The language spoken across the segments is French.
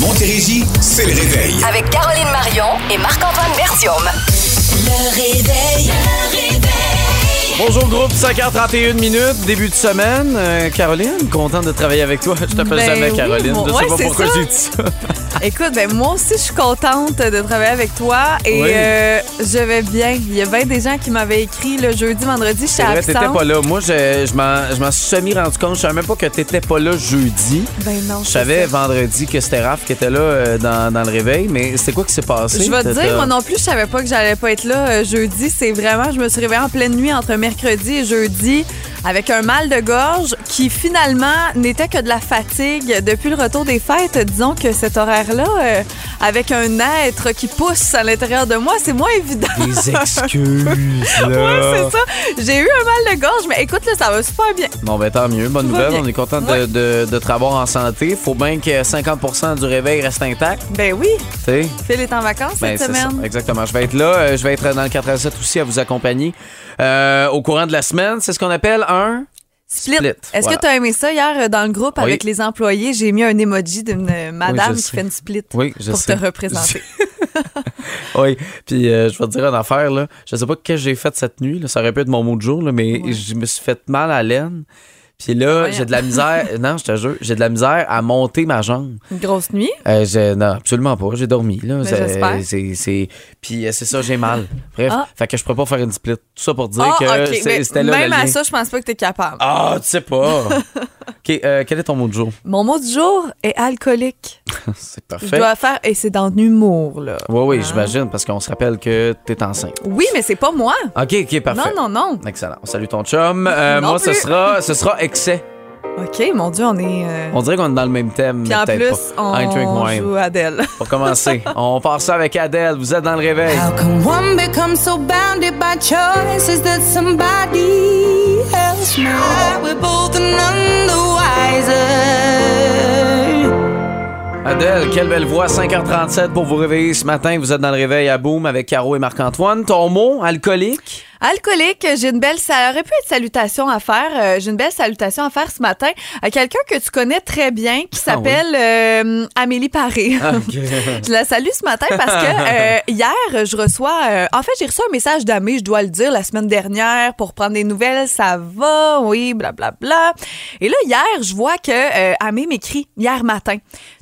Montérégie, c'est le réveil. Avec Caroline Marion et Marc-Antoine Bertium. Le réveil. Le réveil. Bonjour groupe, 5h31 minutes, début de semaine. Euh, Caroline, contente de travailler avec toi. Je t'appelle Ben jamais oui, Caroline. moi- je sais ouais, pas pourquoi j'ai dit ça. Écoute, ben moi aussi, je suis contente de travailler avec toi et Oui. euh, je vais bien. Il y a bien des gens qui m'avaient écrit le jeudi, vendredi, C'est vrai, t'étais pas là. Moi, je, je m'en- je m'en suis semi rendu compte. Je savais même pas que t'étais pas là jeudi. Ben non, Je c'est savais vendredi que c'était Raph qui était là euh, dans, dans le réveil, mais c'était quoi qui s'est passé? Je vais te dire, moi non plus, je savais pas que j'allais pas être là euh, jeudi. C'est vraiment, je me suis réveillée en pleine nuit entre mercredi et jeudi avec un mal de gorge qui finalement n'était que de la fatigue depuis le retour des fêtes. Disons que cet horaire-là, euh, avec un être qui pousse à l'intérieur de moi, c'est moins évident. Des excuses, là. Ouais, c'est ça. J'ai eu un mal de gorge, mais écoute, là, ça va super bien. Bon, ben tant mieux. Bonne Tout nouvelle. On est content de, Ouais. de, de te revoir en santé. Faut bien que 50% du réveil reste intact. Ben oui, Tu? Phil est en vacances Ben, cette ça, semaine. exactement. Je vais être là. Euh, Je vais être dans le 4 à 7 aussi à vous accompagner. Euh, au courant de la semaine, c'est ce qu'on appelle un Split. split. Est-ce Voilà. que tu as aimé ça hier euh, dans le groupe Oui. avec les employés? J'ai mis un emoji d'une euh, madame qui sais. fait une split Oui, pour sais. te représenter. Oui, puis euh, je vais te dire une affaire, là. Je sais pas ce que j'ai fait cette nuit, là. ça aurait pu être mon mot de jour, là, mais Ouais. je me suis fait mal à l'aine. Puis là, j'ai de la misère, non, je te jure, j'ai de la misère à monter ma jambe. Une grosse nuit? Euh, non, absolument pas, j'ai dormi. Là. C'est- c'est- Puis euh, c'est ça, j'ai mal. Bref, Ah. fait que je pourrais pas faire une split. Tout ça pour dire Ah, que ok. c'est- mais c'était là même le à ça, je pense pas que tu es capable. Ah, tu sais pas. OK, euh, quel est ton mot de jour? Mon mot du jour est alcoolique. C'est Je parfait. dois faire, et c'est dans l'humour, là. Oui, oui, Hein? j'imagine, parce qu'on se rappelle que t'es enceinte. Oui, mais c'est pas moi. OK, OK, parfait. Non, non, non. Excellent. Salut ton chum. Euh, moi, ce sera, ce sera excès. OK, mon Dieu, on est. euh, On dirait qu'on est dans le même thème. Puis mais en peut-être plus, pas. I drink on wine. joue Adèle. Pour commencer, on part ça avec Adèle. Vous êtes dans le réveil. How can one become so bounded by choices that somebody else made? We're both none the wiser. Adèle, quelle belle voix. 5h37 pour vous réveiller ce matin. Vous êtes dans le réveil à Boom avec Caro et Marc-Antoine. Ton mot, alcoolique? Alcoolique, j'ai une belle. Ça aurait pu être salutation à faire. euh, j'ai une belle salutation à faire ce matin à quelqu'un que tu connais très bien qui Ah oui. s'appelle euh, Amélie Paré. Ah. Je la salue ce matin parce que euh, hier, je reçois. euh, en fait, j'ai reçu un message d'Amé, je dois le dire, la semaine dernière pour prendre des nouvelles. Ça va, oui, blablabla. Et là, hier, je vois que euh, Amé m'écrit hier matin.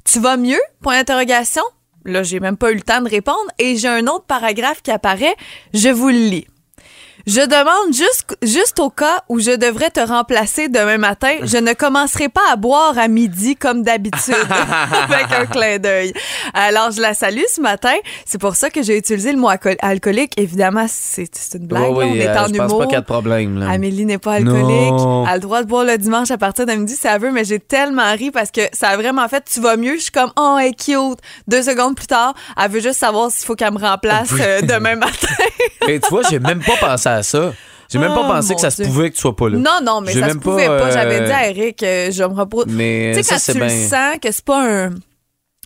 Tu vas mieux? Point d'interrogation. Là, j'ai même pas eu le temps de répondre et j'ai un autre paragraphe qui apparaît. Je vous le lis. Je demande juste, juste au cas où je devrais te remplacer demain matin, je ne commencerai pas à boire à midi comme d'habitude, avec un clin d'œil. Alors, je la salue ce matin. C'est pour ça que j'ai utilisé le mot alco- alcoolique. Évidemment, c'est une blague. Oui, là. on oui, est euh, en je pense humour. pas qu'il y a de problème. Là. Amélie n'est pas alcoolique. Non. Elle a le droit de boire le dimanche à partir de midi si elle veut, mais j'ai tellement ri parce que ça a vraiment fait tu vas mieux. Je suis comme oh, elle est cute. Deux secondes plus tard, elle veut juste savoir s'il faut qu'elle me remplace Oui. euh, demain matin. Et tu vois, j'ai même pas pensé à ça. J'ai même Oh, pas pensé mon que ça se pouvait que tu sois pas là. Non, non, mais J'ai ça se pouvait pas, pas. J'avais euh, dit à Eric, euh, je me repose. Mais Tu sais, quand tu le sens que c'est pas un.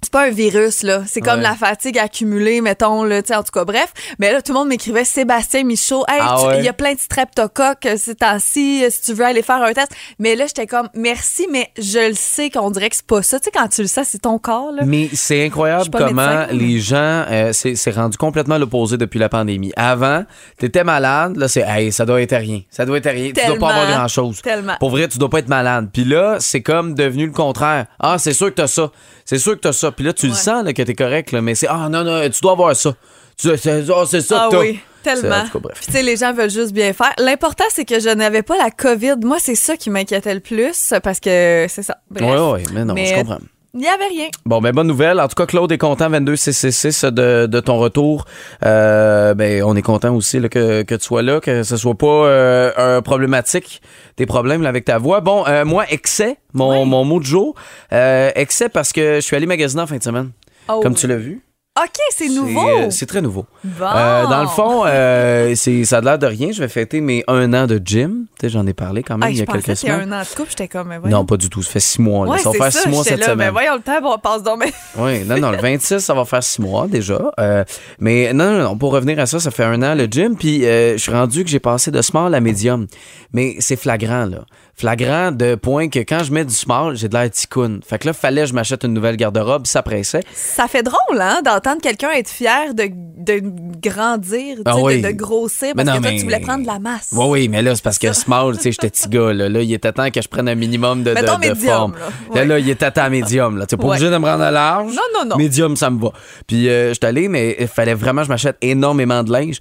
C'est pas un virus, là. C'est comme Ouais. la fatigue accumulée, mettons, là, tu en tout cas, bref. Mais là, tout le monde m'écrivait Sébastien Michaud. Hey, Ah il ouais? y a plein de streptocoques euh, ces temps-ci, euh, si tu veux aller faire un test. Mais là, j'étais comme, merci, mais je le sais qu'on dirait que c'est pas ça. Tu sais, quand tu le sais, c'est ton corps, là. Mais c'est incroyable comment médecin, les gens, euh, c'est rendu complètement l'opposé depuis la pandémie. Avant, t'étais malade, là c'est, hey, ça doit être rien, ça doit être rien, tu dois pas avoir Tellement. grand chose. Tellement. Pour vrai, tu dois pas être malade. Puis là, c'est comme devenu le contraire. Ah, c'est sûr que t'as ça, c'est sûr que t'as ça. Puis là, tu le sens là, que t'es correct, là, mais c'est ah non non, tu dois avoir ça. Tu, c'est, c'est ça Ah oui, tellement. cas, bref. Puis, tu sais, les gens veulent juste bien faire. L'important, c'est que je n'avais pas la COVID. Moi, c'est ça qui m'inquiétait le plus parce que c'est ça. Bref. Ouais ouais, mais non, Mais, je comprends. Il n'y avait rien. Bon, ben bonne nouvelle. En tout cas, Claude est content, 22-666 de, de ton retour. Euh, ben, on est content aussi là, que, que tu sois là, que ce soit pas euh, un problématique, tes problèmes là, avec ta voix. Bon, euh, moi, excès, mon, mon mot de jour. Euh, excès parce que je suis allé magasiner en fin de semaine. Oh. Comme tu l'as vu. OK, c'est nouveau. euh, C'est très nouveau. Bon. Euh, dans le fond, euh, c'est ça a l'air de rien. Je vais fêter mes un an de gym. Tu sais, j'en ai parlé quand même Ah, il y je a pensais quelques c'était semaines. un an de couple. J'étais comme, mais voyons. Non, pas du tout. Ça fait six mois. là. Ouais, ça va c'est faire six mois j'étais cette là, semaine. Mais voyons le temps, on passe donc. mais- Oui, non, non, le 26, ça va faire six mois déjà. Euh, mais non, non, non, pour revenir à ça, ça fait un an le gym, puis euh, je suis rendu que j'ai passé de small à médium. Mais c'est flagrant, là. Flagrant de point que quand je mets du small, j'ai de l'air ticoun. Fait que là, fallait que je m'achète une nouvelle garde-robe, ça pressait. Ça fait drôle, hein, d'entendre quelqu'un être fier de, de grandir, Ah oui. de, de grossir, parce non, que toi, mais- tu voulais prendre de la masse. Oui, oui, mais là, c'est parce que small, tu sais, j'étais petit gars. Là. Là, il était temps que je prenne un minimum de, de, Mettons de médium, forme. là. Là, il était temps à médium. Là. Tu pas Ouais. obligé de me rendre à large. Non, non, non. Médium, ça me va. Puis, euh, je suis allé, mais il fallait vraiment que je m'achète énormément de linge.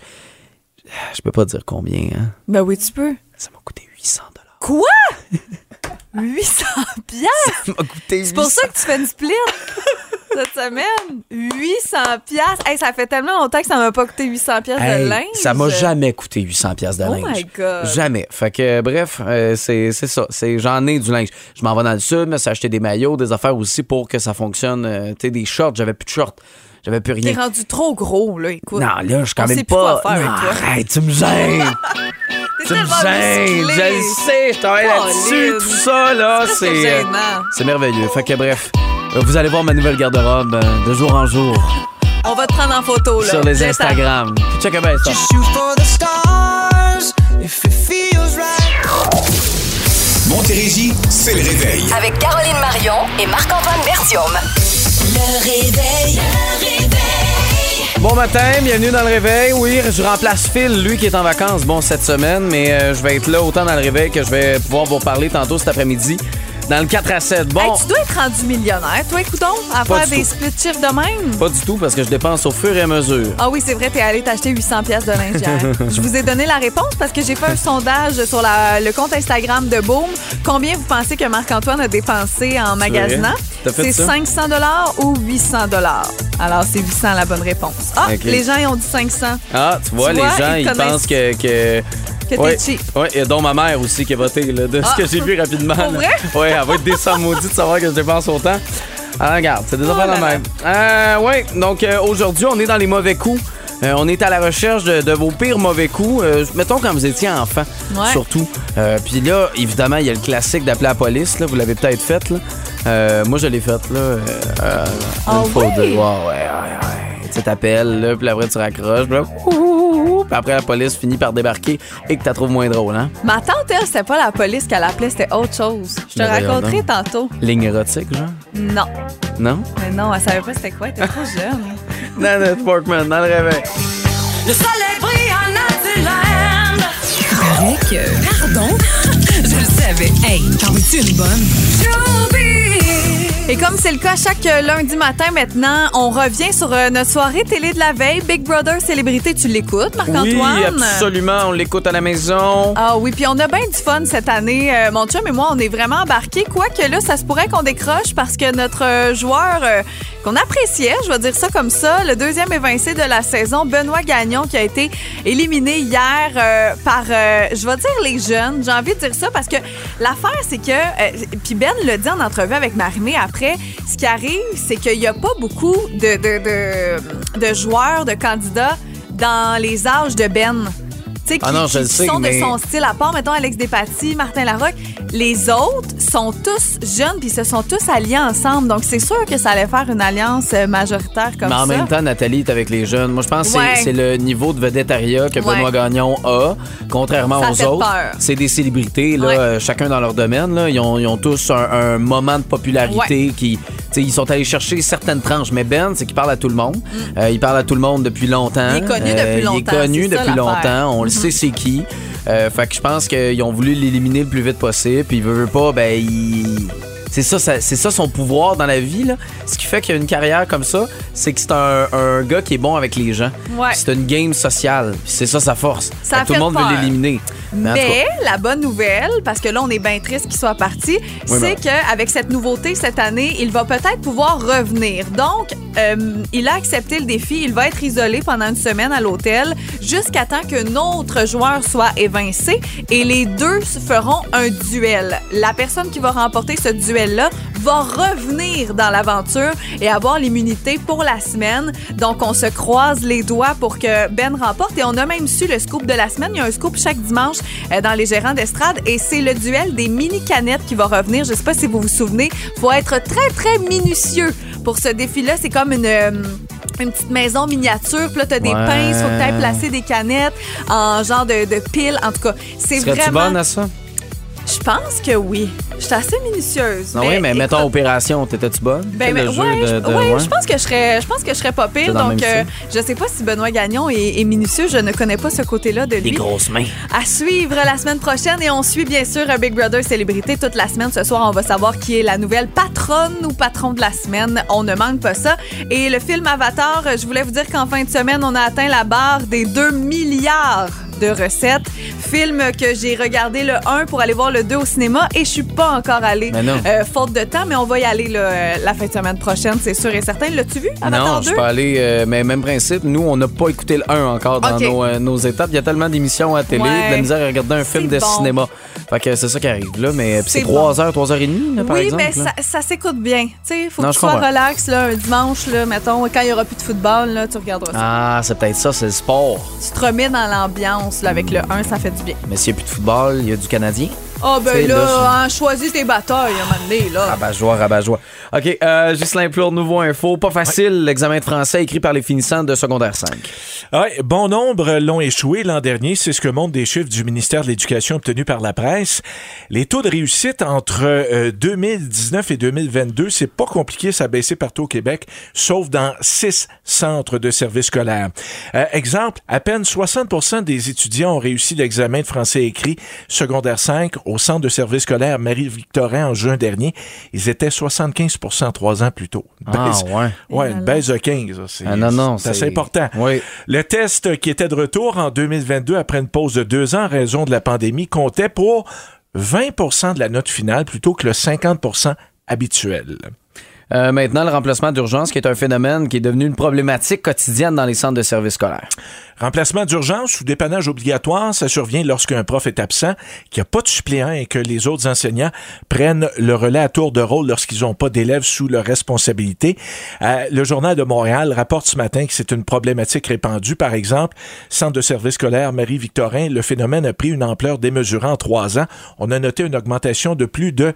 Je peux pas dire combien, hein. Ben oui, tu peux. Ça m'a coûté 800 Quoi? 800 piastres? Ça m'a coûté 800 C'est pour ça que tu fais une split cette semaine. 800 piastres. Hey, ça fait tellement longtemps que ça m'a pas coûté 800 piastres Hey, de linge. Ça m'a jamais coûté 800 pièces de Oh linge. my God. Jamais. Fait que euh, bref, euh, c'est c'est ça. C'est j'en ai du linge. Je m'en vais dans le sud, mais acheter des maillots, des affaires aussi pour que ça fonctionne. euh, tu sais, des shorts. J'avais plus de shorts. J'avais plus T'es rien. rendu trop gros, là, écoute. Non, là, je suis quand On même sait plus pas. quoi faire Non, avec toi. arrête, tu me gênes. Tu me gênes. Je le sais. Je travaille là-dessus. Tout ça, là, C'est c'est. euh, gênant. C'est merveilleux. Fait que bref, euh, vous allez voir ma nouvelle garde-robe euh, de jour en jour On va te prendre en photo, là. sur les Instagram. Check bien ça. Shoot for the stars if it feels right. Montérégie, c'est le réveil. Avec Caroline Marion et Marc-Antoine Bertium. Le réveil. Le réveil. Bon matin, bienvenue dans le réveil. Oui, je remplace Phil, lui qui est en vacances, bon, cette semaine, mais euh, je vais être là autant dans le réveil que je vais pouvoir vous reparler tantôt cet après-midi dans le 4 à 7. Bon, Hey, tu dois être rendu millionnaire, toi, écoutons, à Pas faire des tout. split chiffres de même. pas du tout parce que je dépense au fur et à mesure. Ah oui, c'est vrai, t'es allé t'acheter 800 pièces de linge. Je vous ai donné la réponse parce que j'ai fait un sondage sur la- le compte Instagram de Boom. Combien vous pensez que Marc-Antoine a dépensé en magasinant? C'est ça? 500 ou 800 Alors, c'est 800 la bonne réponse. Ah, les gens, ils ont dit 500. Ah, tu vois, Tu les vois, gens, ils pensent que. que... Que t'es ouais, et dont ma mère aussi qui a voté, là, de Ah. ce que j'ai vu rapidement. Pour vrai? Ouais, elle va être décembre maudite de savoir que je dépense autant. Ah, regarde, c'est des Oh affaires de même. Euh, ouais, donc euh, aujourd'hui, on est dans les mauvais coups. Euh, on est à la recherche de, de vos pires mauvais coups. Euh, mettons quand vous étiez enfant, Ouais. surtout. Euh, Puis là, évidemment, il y a le classique d'appeler la police. Là, vous l'avez peut-être fait. Là. Moi, je l'ai fait. Là, Ah une oui? deux. Ouais, ouais, ouais, ouais. Tu t'appelles, là, puis après, tu raccroches. Là, ouh, puis après, la police finit par débarquer et que tu la trouves moins drôle. Hein? Ma tante, elle, c'était pas la police qu'elle appelait, c'était autre chose. Je te raconterai donc. tantôt. Ligne érotique, genre? Non. Non? Mais non, elle savait pas c'était quoi, elle était trop jeune. Nanette Portman, dans le réveil. Le soleil brille en. Correct, euh, pardon. Je le savais. Hey, t'en veux-tu une bonne? Et comme c'est le cas chaque euh, lundi matin maintenant, on revient sur euh, notre soirée télé de la veille. Big Brother Célébrité, tu l'écoutes, Marc-Antoine? Oui, absolument. On l'écoute à la maison. Ah oui, puis on a bien du fun cette année. Euh, mon chum et moi, on est vraiment embarqués. Quoique là, ça se pourrait qu'on décroche parce que notre joueur euh, qu'on appréciait, je vais dire ça comme ça, le deuxième évincé de la saison, Benoît Gagnon, qui a été éliminé hier euh, par, je vais dire les jeunes. J'ai envie de dire ça parce que l'affaire, c'est que, puis Ben le dit en entrevue avec Marimé après, ce qui arrive, c'est qu'il n'y a pas beaucoup de, de joueurs, de candidats dans les âges de Ben. Tu sais, qui, Ah non, qui- le qui sais, sont mais- de son style, à part, mettons, Alex Despatie, Martin Larocque. Les autres sont tous jeunes, puis se sont tous alliés ensemble. Donc, c'est sûr que ça allait faire une alliance euh, majoritaire comme Mais en ça. même temps, Nathalie est avec les jeunes. Moi, je pense que c'est- le niveau de vedettariat que Ouais. Benoît Gagnon a, contrairement Ça aux fait autres. C'est des célébrités, là, Ouais. euh, chacun dans leur domaine. Là. Ils, ont, ils ont tous un, un moment de popularité qui. Ils sont allés chercher certaines tranches. Mais Ben, c'est qu'il parle à tout le monde. Euh, il parle à tout le monde depuis longtemps. Mm. Il est connu depuis Il longtemps, est connu ça, depuis longtemps. On le c'est qui. Euh, fait que je pense qu'ils ont voulu l'éliminer le plus vite possible. Puis veut, veut pas, ben, il. C'est ça, ça- c'est ça son pouvoir dans la vie. Là. Ce qui fait qu'il a une carrière comme ça, c'est que c'est un, un gars qui est bon avec les gens. Ouais. C'est une game sociale. C'est ça sa force. Ça Fait tout le monde peur. veut l'éliminer. Mais la bonne nouvelle, parce que là, on est bien triste qu'il soit parti, Oui, c'est qu'avec cette nouveauté cette année, il va peut-être pouvoir revenir. Donc, euh, il a accepté le défi. Il va être isolé pendant une semaine à l'hôtel jusqu'à temps qu'un autre joueur soit évincé et les deux feront un duel. La personne qui va remporter ce va revenir dans l'aventure et avoir l'immunité pour la semaine. Donc, on se croise les doigts pour que Ben remporte. Et on a même su le scoop de la semaine. Il y a un scoop chaque dimanche euh, dans les gérants d'estrade et c'est le duel des mini-canettes qui va revenir. Je sais pas si vous vous souvenez. faut être très, très minutieux pour ce défi-là. C'est comme une... euh, une petite maison miniature, puis là, t'as des Ouais. pinces, faut que t'ailles placer des canettes en genre de, de piles. En tout cas, c'est vraiment... bonne à ça? Je pense que oui. Je suis assez minutieuse. Non, oui, mais écoute, mettons opération, t'étais-tu bonne? Ben, ouais, de- je, de- ouais, ouais. je pense que je serais, je pense que je serais pas pire. C'est dans le Donc, même euh, je sais pas si Benoît Gagnon est, est minutieux. Je ne connais pas ce côté-là de Des lui. grosses mains. À suivre la semaine prochaine et on suit bien sûr un Big Brother célébrité toute la semaine. Ce soir, on va savoir qui est la nouvelle patronne ou patron de la semaine. On ne manque pas ça. Et le film Avatar, je voulais vous dire qu'en fin de semaine, on a atteint la barre des 2 milliards de recettes. Film que j'ai regardé le 1 pour aller voir le 2 au cinéma et je suis pas encore allée. Mais non. Euh, faute de temps, mais on va y aller là, euh, la fin de semaine prochaine, c'est sûr et certain. L'as-tu vu, Avatar Non, 2? je suis pas allé, euh, mais même principe. Nous, on n'a pas écouté le 1 encore dans nos, euh, nos étapes. Il y a tellement d'émissions à télé, Ouais. de la misère à regarder un film de bon. cinéma. Fait que c'est ça qui arrive là. Mais puis c'est C'est 3 heures, 3 heures et demie, là, par oui, exemple. mais là. ça, ça s'écoute bien. Tu sais, faut Non, que tu sois comprends. relax là, un dimanche, là, mettons, quand il y aura plus de football, là, tu regarderas ça. Ah, c'est peut-être ça, c'est le sport. Tu te remets dans l'ambiance là, avec le 1, ça fait du bien. Mais s'il n'y a plus de football, il y a du Canadien. Ah ben Tu sais, là, là, hein, choisis tes batailles, à un moment donné, là. Rabat-joie, rabat-joie. OK, euh, Ghislain Plourde, nouveau info. Pas facile, l'examen de français écrit par les finissants de secondaire 5. Ouais, bon nombre l'ont échoué l'an dernier, c'est ce que montrent des chiffres du ministère de l'Éducation obtenus par la presse. Les taux de réussite entre euh, 2019 et 2022, c'est pas compliqué, ça a baissé partout au Québec, sauf dans six centres de services scolaires. Euh, exemple, à peine 60% des étudiants ont réussi l'examen de français écrit secondaire 5 au centre de services scolaires Marie-Victorin en juin dernier. Ils étaient 75% trois ans plus tôt. Une Ah, ouais. Ouais, une baisse de 15. C'est Ah, non, non, c'est assez important. Oui. Le test qui était de retour en 2022 après une pause de deux ans en raison de la pandémie comptait pour 20% de la note finale plutôt que le 50% habituel. Euh, maintenant, le remplacement d'urgence, qui est un phénomène qui est devenu une problématique quotidienne dans les centres de services scolaires. Remplacement d'urgence ou dépannage obligatoire, ça survient lorsqu'un prof est absent, qu'il n'y a pas de suppléant et que les autres enseignants prennent le relais à tour de rôle lorsqu'ils n'ont pas d'élèves sous leur responsabilité. Euh, le Journal de Montréal rapporte ce matin que c'est une problématique répandue. Par exemple, centre de service scolaire Marie-Victorin, le phénomène a pris une ampleur démesurée en trois ans. On a noté une augmentation de plus de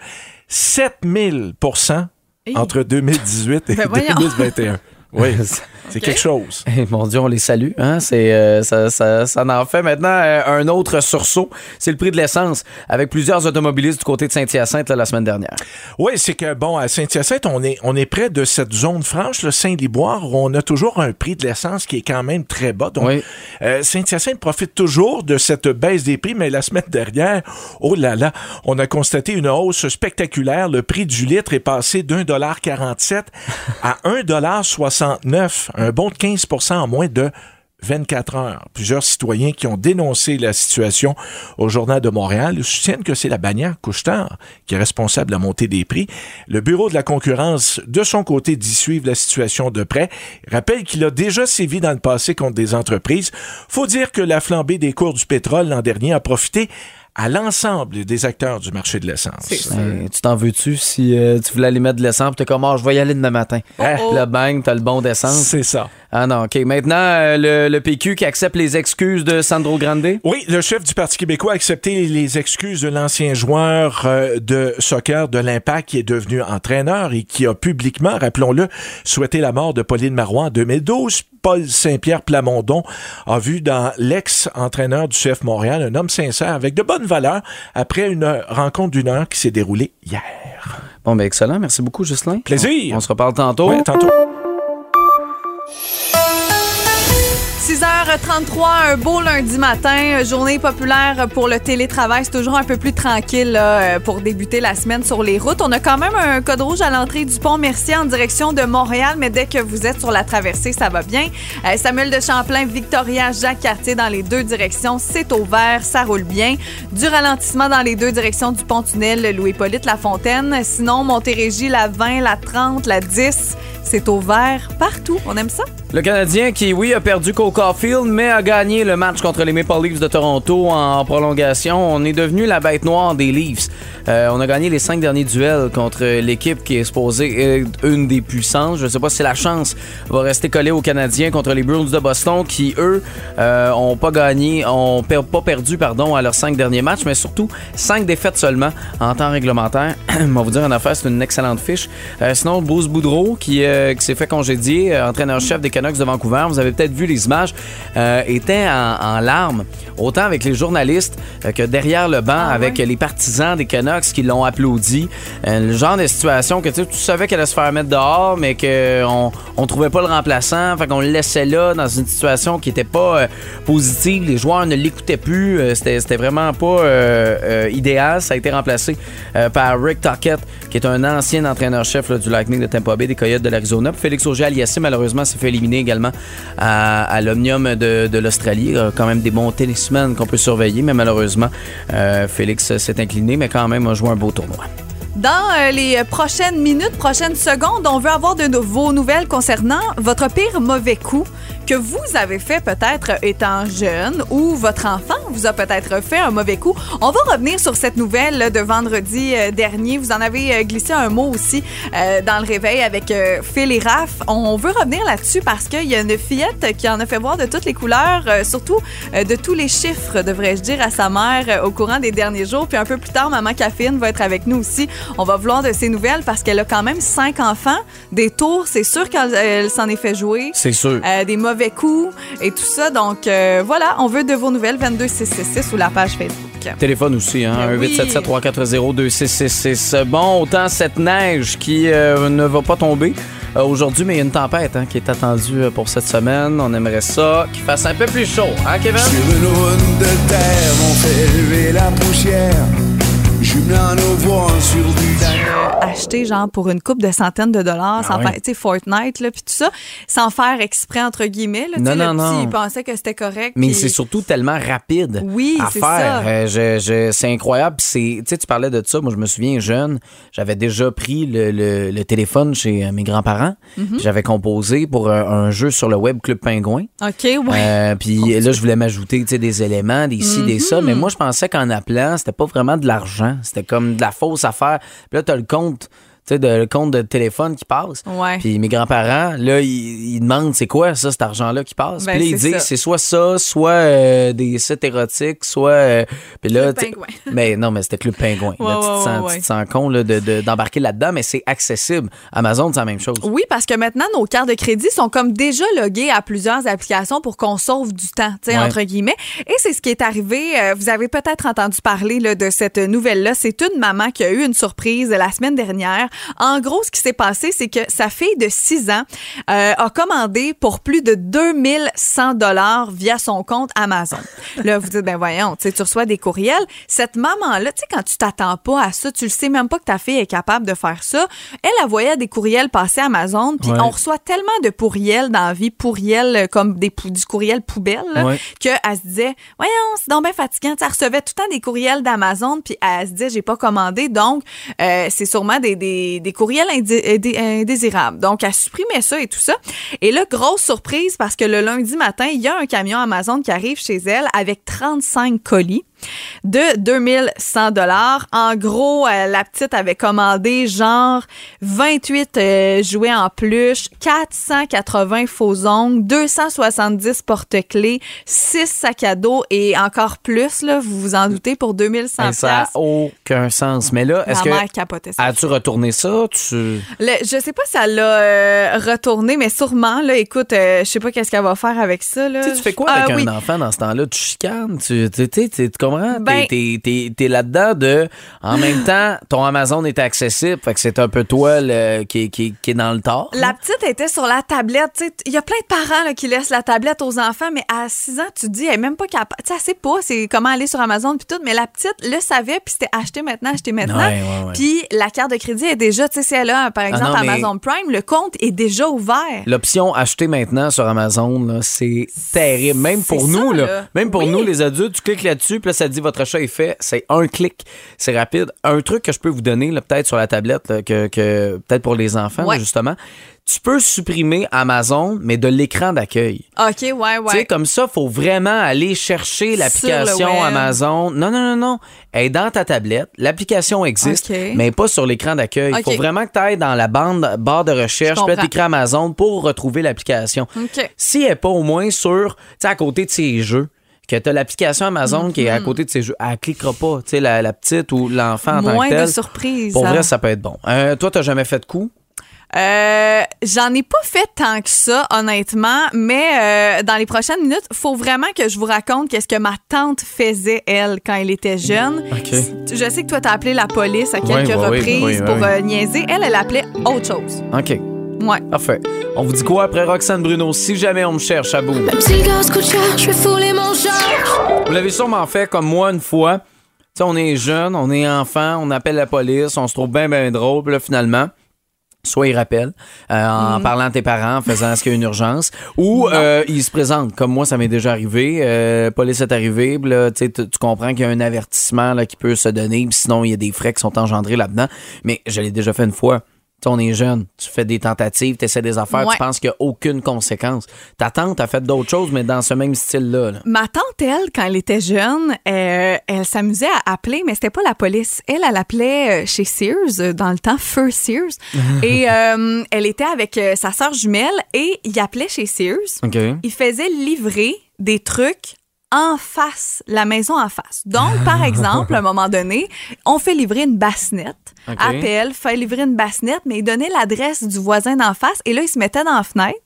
7000 Hey. Entre 2018 et Ben voyons. 2021. Oui, c'est quelque chose. Eh, mon Dieu, on les salue. Hein? C'est, euh, ça, ça, ça en fait maintenant euh, un autre sursaut. C'est le prix de l'essence, avec plusieurs automobilistes du côté de Saint-Hyacinthe là, la semaine dernière. Oui, c'est que, bon, à Saint-Hyacinthe, on est, on est près de cette zone franche, le Saint-Liboire, où on a toujours un prix de l'essence qui est quand même très bas. Donc, Oui. euh, Saint-Hyacinthe profite toujours de cette baisse des prix, mais la semaine dernière, oh là là, on a constaté une hausse spectaculaire. Le prix du litre est passé d'un dollar 47 à 1,69 un bond de 15% en moins de 24 heures. Plusieurs citoyens qui ont dénoncé la situation au Journal de Montréal soutiennent que c'est la bannière Couchetard qui est responsable de la montée des prix. Le Bureau de la concurrence, de son côté, dit suivre la situation de près. Il rappelle qu'il a déjà sévi dans le passé contre des entreprises. Faut dire que la flambée des cours du pétrole l'an dernier a profité à l'ensemble des acteurs du marché de l'essence. Eh, tu t'en veux-tu si euh, tu voulais aller mettre de l'essence, t'es comme, Ah, je vais y aller demain matin. Hein? Puis là, bang, t'as le bon d'essence. C'est ça. Ah non, OK. Maintenant, euh, le, le PQ qui accepte les excuses de Sandro Grande? Oui, le chef du Parti québécois a accepté les excuses de l'ancien joueur euh, de soccer de l'Impact qui est devenu entraîneur et qui a publiquement, rappelons-le, souhaité la mort de Pauline Marois en 2012. Paul Saint-Pierre Plamondon a vu dans l'ex-entraîneur du chef Montréal un homme sincère avec de bonnes valeurs après une rencontre d'une heure qui s'est déroulée hier. Bon, ben excellent. Merci beaucoup, Ghislain. Plaisir. On, on se reparle tantôt. Ouais, tantôt. 6h33, un beau lundi matin, journée populaire pour le télétravail. C'est toujours un peu plus tranquille là, pour débuter la semaine sur les routes. On a quand même un code rouge à l'entrée du pont Mercier en direction de Montréal, mais dès que vous êtes sur la traversée, ça va bien. Euh, Samuel de Champlain, Victoria, Jacques Cartier dans les deux directions, c'est au vert, ça roule bien. Du ralentissement dans les deux directions du pont-tunnel Louis-Polyte Lafontaine. Sinon, Montérégie, la 20, la 30, la 10, c'est au vert partout. On aime ça? Le Canadien qui, oui, a perdu qu'au Caulfield, mais a gagné le match contre les Maple Leafs de Toronto en prolongation. On est devenu la bête noire des Leafs. Euh, on a gagné les cinq derniers duels contre l'équipe qui est supposée une des puissances. Je ne sais pas si la chance va rester collée aux Canadiens contre les Bruins de Boston qui, eux, euh, ont pas gagné, ont pas perdu, pardon, à leurs cinq derniers matchs, mais surtout cinq défaites seulement en temps réglementaire. On va vous dire en affaire, c'est une excellente fiche. Euh, sinon, Bruce Boudreau qui, qui s'est fait congédier, entraîneur-chef des Canucks Canucks de Vancouver, vous avez peut-être vu les images, euh, était en, en larmes, autant avec les journalistes euh, que derrière le banc, avec les partisans des Canucks qui l'ont applaudi. Euh, le genre de situation que tu savais qu'elle allait se faire mettre dehors, mais qu'on on trouvait pas le remplaçant, fait qu'on le laissait là dans une situation qui était pas euh, positive. Les joueurs ne l'écoutaient plus, c'était vraiment pas idéal. Ça a été remplacé par Rick Tockett, qui est un ancien entraîneur-chef du Lightning de Tampa Bay, des Coyotes de l'Arizona. Félix Auger-Aliassime, malheureusement, s'est fait éliminer également à, l'Omnium de, de l'Australie. Quand même des bons tennismen qu'on peut surveiller, mais malheureusement, euh, Félix s'est incliné, mais quand même a joué un beau tournoi. Dans euh, les prochaines minutes, prochaines secondes, on veut avoir de vos nouvelles concernant votre pire mauvais coup que vous avez fait peut-être étant jeune ou votre enfant vous a peut-être fait un mauvais coup. On va revenir sur cette nouvelle de vendredi euh, dernier. Vous en avez euh, glissé un mot aussi euh, dans le réveil avec euh, Phil et Raph. On veut revenir là-dessus parce qu'il y a une fillette qui en a fait voir de toutes les couleurs, euh, surtout de tous les chiffres, devrais-je dire, à sa mère au courant des derniers jours. Puis un peu plus tard, Maman Caffine va être avec nous aussi. On va vouloir de ses nouvelles parce qu'elle a quand même cinq enfants. Des tours, c'est sûr qu'elle elle s'en est fait jouer. C'est sûr. Des mauvais coups et tout ça. Donc euh, voilà, on veut de vos nouvelles 22666 ou la page Facebook. Téléphone aussi, hein, Ben 1 oui. 877 340 2666 Bon, autant cette neige qui euh, ne va pas tomber euh, aujourd'hui, mais il y a une tempête hein, qui est attendue pour cette semaine. On aimerait ça qu'il fasse un peu plus chaud, hein, Kevin? Sur une de terre, on fait lever la poussière. Jumelant nos voix sur du Acheter genre pour une coupe de centaines de dollars, sans Ah oui. faire, tu sais, Fortnite, là, puis tout ça, sans faire exprès, entre guillemets. Là, Non, non, le petit, non. il pensait que c'était correct. Mais c'est surtout tellement rapide Oui, à faire. Euh, je- je- c'est incroyable. Tu sais, tu parlais de ça. Moi, je me souviens jeune, j'avais déjà pris le, le- le téléphone chez euh, mes grands-parents. Mhm. J'avais composé pour un, un jeu sur le web Club Pingouin. OK, ouais. Euh, puis là, je voulais m'ajouter des éléments, des ci, des ça. Mhm. Mais moi, je pensais qu'en appelant, c'était pas vraiment de l'argent. C'était comme de la fausse affaire. Puis là, t'as le compte. Sais, de- le compte de téléphone qui passe. Ouais. Puis mes grands-parents, là, ils, ils demandent c'est quoi ça, cet argent-là qui passe. Ben, puis là, ils disent c'est soit ça, soit euh, des sites érotiques, soit. euh, puis là, Club. Mais non, mais c'était Club Pingouin. Ouais, là, tu, te sens, ouais, tu te sens con là, de- de- d'embarquer là-dedans, mais c'est accessible. Amazon, c'est la même chose. Oui, parce que maintenant, nos cartes de crédit sont comme déjà loguées à plusieurs applications pour qu'on sauve du temps, tu sais, entre guillemets. Et c'est ce qui est arrivé. euh, vous avez peut-être entendu parler là, de cette nouvelle-là. C'est une maman qui a eu une surprise la semaine dernière. En gros, ce qui s'est passé, c'est que sa fille de 6 ans euh, a commandé pour plus de 2100 dollars via son compte Amazon. Là, vous dites, ben voyons, tu reçois des courriels. Cette maman-là, tu sais, quand tu t'attends pas à ça, tu le sais même pas que ta fille est capable de faire ça. Elle, elle voyait des courriels passer à Amazon, puis Ouais. on reçoit tellement de pourriels dans la vie, pourriels euh, comme des du courriel poubelle, là, Ouais. qu'elle se disait, voyons, c'est donc bien fatigant. Tu sais, Elle recevait tout le temps des courriels d'Amazon, puis elle se disait, j'ai pas commandé, donc euh, c'est sûrement des, des, des courriels indésirables. Donc, elle supprimait ça et tout ça. Et là, grosse surprise, parce que le lundi matin, il y a un camion Amazon qui arrive chez elle avec 35 colis de 2100 dollars. En gros, euh, la petite avait commandé genre 28 euh, jouets en peluche, 480 faux ongles, 270 porte-clés, 6 sacs à dos et encore plus, là, vous vous en doutez, pour 2100 Hey, ça n'a aucun sens. Mais là, est-ce que. As-tu retourné ça? Tu... Le- je sais pas si elle l'a euh, retourné, mais sûrement, là, écoute, je sais pas qu'est-ce qu'elle va faire avec ça, là. Tu sais, tu fais quoi Ah, avec oui. un enfant dans ce temps-là? Tu chicanes? Tu comprends? T'es- Ben- T'es, t'es- t'es là-dedans de. En même temps, ton Amazon est accessible, fait que c'est un peu toi le- qui, qui, qui est dans le tort. La petite était sur la tablette. Il y a plein de parents là, qui laissent la tablette aux enfants, mais à 6 ans, tu te dis, elle est même pas capable. Tu sais, sait pas c'est comment aller sur Amazon puis tout, mais la petite le savait, puis c'était acheter maintenant, acheter maintenant. Ouais. Puis la carte de crédit est déjà, tu sais, si elle a, par exemple, non, mais- Amazon Prime, le compte est déjà ouvert. L'option acheter maintenant sur Amazon, là, c'est terrible. Même pour nous, là, là. même pour Oui. nous, les adultes, tu cliques là-dessus, puis là, ça te dit votre achat est fait. C'est un clic. C'est rapide. Un truc que je peux vous donner, peut-être sur la tablette, là, que, que peut-être pour les enfants, là, Ouais. justement. Tu peux supprimer Amazon, mais de l'écran d'accueil. OK, ouais, Tu sais, ouais. comme ça, faut vraiment aller chercher l'application. Amazon. Non, non, non, non. Elle est dans ta tablette. L'application existe, mais pas sur l'écran d'accueil. Il faut vraiment que tu ailles dans la bande, barre de recherche, comprends. t'écris Amazon pour retrouver l'application. OK. Si elle n'est pas au moins sur, tu sais, à côté de ses jeux, que tu as l'application Amazon qui est à Mhm. côté de ses jeux, elle cliquera pas. Tu sais, la, la petite ou l'enfant en tant que tel. de surprises. Pour hein. vrai, ça peut être bon. Euh, toi, t'as jamais fait de coup? Euh, J'en ai pas fait tant que ça, honnêtement, mais euh, dans les prochaines minutes, faut vraiment que je vous raconte qu'est-ce que ma tante faisait, elle, quand elle était jeune. OK. Je sais que toi, t'as appelé la police à quelques reprises oui, oui, pour euh, niaiser. Elle, elle appelait autre chose. OK. Ouais. Parfait. On vous dit quoi après Roxane Bruno? Si jamais on me cherche à bout? Même si le gaz coûte cher, je vais fouler mon char. Vous l'avez sûrement fait comme moi une fois. Tu sais, on est jeune, on est enfant, on appelle la police, on se trouve bien, bien drôle. Puis là, finalement, soit ils rappellent euh, en Mm. parlant à tes parents, en faisant ce qu'il y a une urgence, ou euh, ils se présentent. Comme moi, ça m'est déjà arrivé. Euh, police est arrivée, puis là, tu comprends qu'il y a un avertissement là, qui peut se donner, puis sinon, il y a des frais qui sont engendrés là-dedans. Mais je l'ai déjà fait une fois. On est jeune, tu fais des tentatives, tu essaies des affaires, Ouais. tu penses qu'il n'y a aucune conséquence. Ta tante a fait d'autres choses, mais dans ce même style-là. là. Ma tante, elle, quand elle était jeune, euh, elle s'amusait à appeler, mais c'était pas la police. Elle, elle appelait euh, chez Sears, euh, dans le temps, Feu Sears. et euh, elle était avec sa sœur jumelle et il appelait chez Sears. OK. Il faisait livrer des trucs en face, la maison en face. Donc, par exemple, à un moment donné, on fait livrer une bassette. OK. Appelle, fait livrer une bassette, mais il donnait l'adresse du voisin d'en face et là, il se mettait dans la fenêtre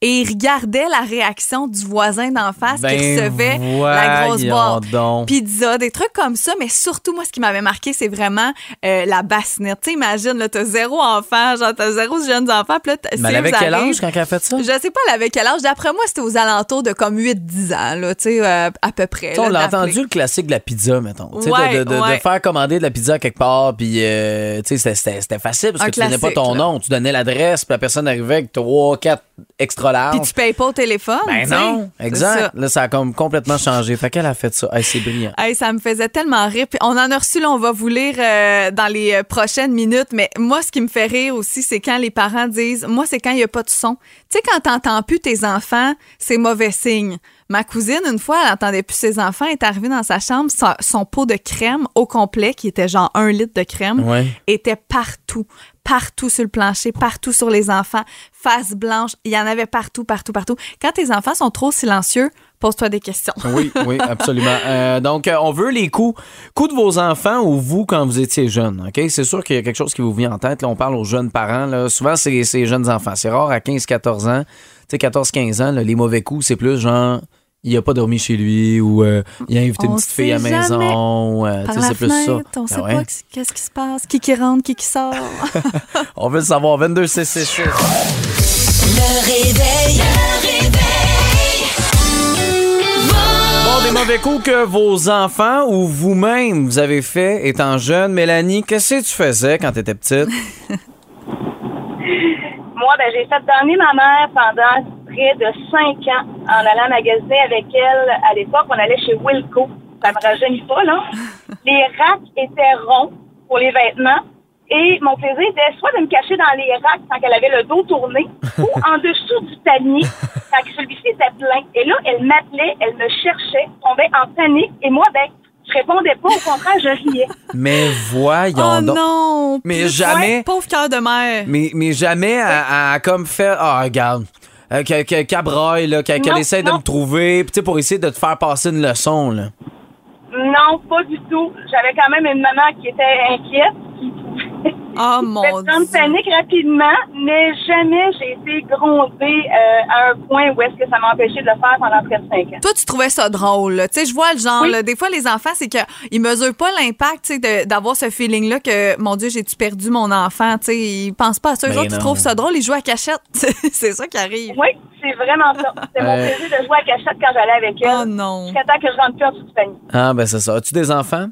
et il regardait la réaction du voisin d'en face qui Ben, recevait la grosse donc. Pizza, des trucs comme ça, mais surtout, moi, ce qui m'avait marqué, c'est vraiment euh, la bassette. Tu sais, imagine, là, t'as zéro enfant, genre, t'as zéro jeunes enfants, puis là, Mais elle avait quel arrive. âge quand elle a fait ça? Je sais pas, elle avait quel âge. D'après moi, c'était aux alentours de comme 8-10 ans, là, tu sais, euh, à peu près. On l'a entendu le classique de la pizza, mettons. Ouais, de, de- de ouais. faire commander de la pizza quelque part, puis euh, tu sais, c'était- facile parce Un que tu donnais pas ton nom, tu donnais l'adresse, puis la personne arrivait avec trois, quatre extra. Puis tu payes pas au téléphone. Ben non, exact. ça. Là, ça a comme complètement changé. Fait qu'elle a fait ça. Hey, c'est brillant. Hey, ça me faisait tellement rire. Puis on en a reçu, là, on va vous lire euh, dans les euh, prochaines minutes. Mais moi, ce qui me fait rire aussi, c'est quand les parents disent, moi, c'est quand il n'y a pas de son. Tu sais, quand t'entends plus tes enfants, c'est mauvais signe. Ma cousine, une fois, elle entendait plus ses enfants, est arrivée dans sa chambre, son, son pot de crème au complet, qui était genre un litre de crème, Ouais. était partout. Partout sur le plancher, partout sur les enfants, face blanche. Il y en avait partout, partout, partout. Quand tes enfants sont trop silencieux, pose-toi des questions. Oui, oui, absolument. Euh, donc, euh, on veut les coups, coups de vos enfants ou vous quand vous étiez jeune. OK? C'est sûr qu'il y a quelque chose qui vous vient en tête. Là, on parle aux jeunes parents. Là. Souvent, c'est c'est les jeunes enfants. C'est rare à 15-14 ans. Tu sais, 14-15 ans, là, les mauvais coups, c'est plus genre. Il a pas dormi chez lui ou euh, il a invité On une petite fille à la jamais. maison. euh, tu Par sais, la c'est plus ça. fenêtre, on Ben sait ouais. pas qu'est-ce qui se passe, qui qui rentre, qui qui sort. On veut le savoir. 22 666. Le réveil. Le réveil. Bon, des mauvais coups que vos enfants ou vous-même vous avez fait étant jeune. Mélanie, qu'est-ce que tu faisais quand tu étais petite? Moi, ben, j'ai fait donner ma mère pendant près de cinq ans en allant magasiner avec elle. À l'époque, on allait chez Wilco. Ça me rajeunit pas, là. Les racks étaient ronds pour les vêtements. Et mon plaisir était soit de me cacher dans les racks quand elle avait le dos tourné ou en dessous du panier quand celui-ci était plein. Et là, elle m'appelait, elle me cherchait, tombait en panique. Et moi, ben, je répondais pas. Au contraire, je riais. Mais voyons oh donc. non! Mais jamais- Ouais, pauvre cœur de mère. Mais, mais jamais à, à comme faire. Ah, regarde. Euh, que- que- Qu'elle broille, là, qu'elle qu'elle Non, essaie de me trouver, puis tu sais, pour essayer de te faire passer une leçon, là. Non, pas du tout. J'avais quand même une maman qui était inquiète, Oh mon Dieu. panique rapidement, mais jamais j'ai été grondée euh, à un point où est-ce que ça m'a empêché de le faire pendant près de cinq ans. Toi, tu trouvais ça drôle. là. Tu sais, je vois le genre. Oui. là, des fois, les enfants, c'est qu'ils mesurent pas l'impact tu d'avoir ce feeling-là que, mon Dieu, j'ai-tu perdu mon enfant? Tu sais, ils pensent pas à ça. Eux ils non. trouvent ça drôle. Ils jouent à cachette. c'est ça qui arrive. Oui, c'est vraiment ça. C'est mon Euh. plaisir de jouer à cachette quand j'allais avec elle. Oh non. Jusqu'à temps que je rentre plus en dessous du panier. Ah, ben c'est ça. As-tu des enfants?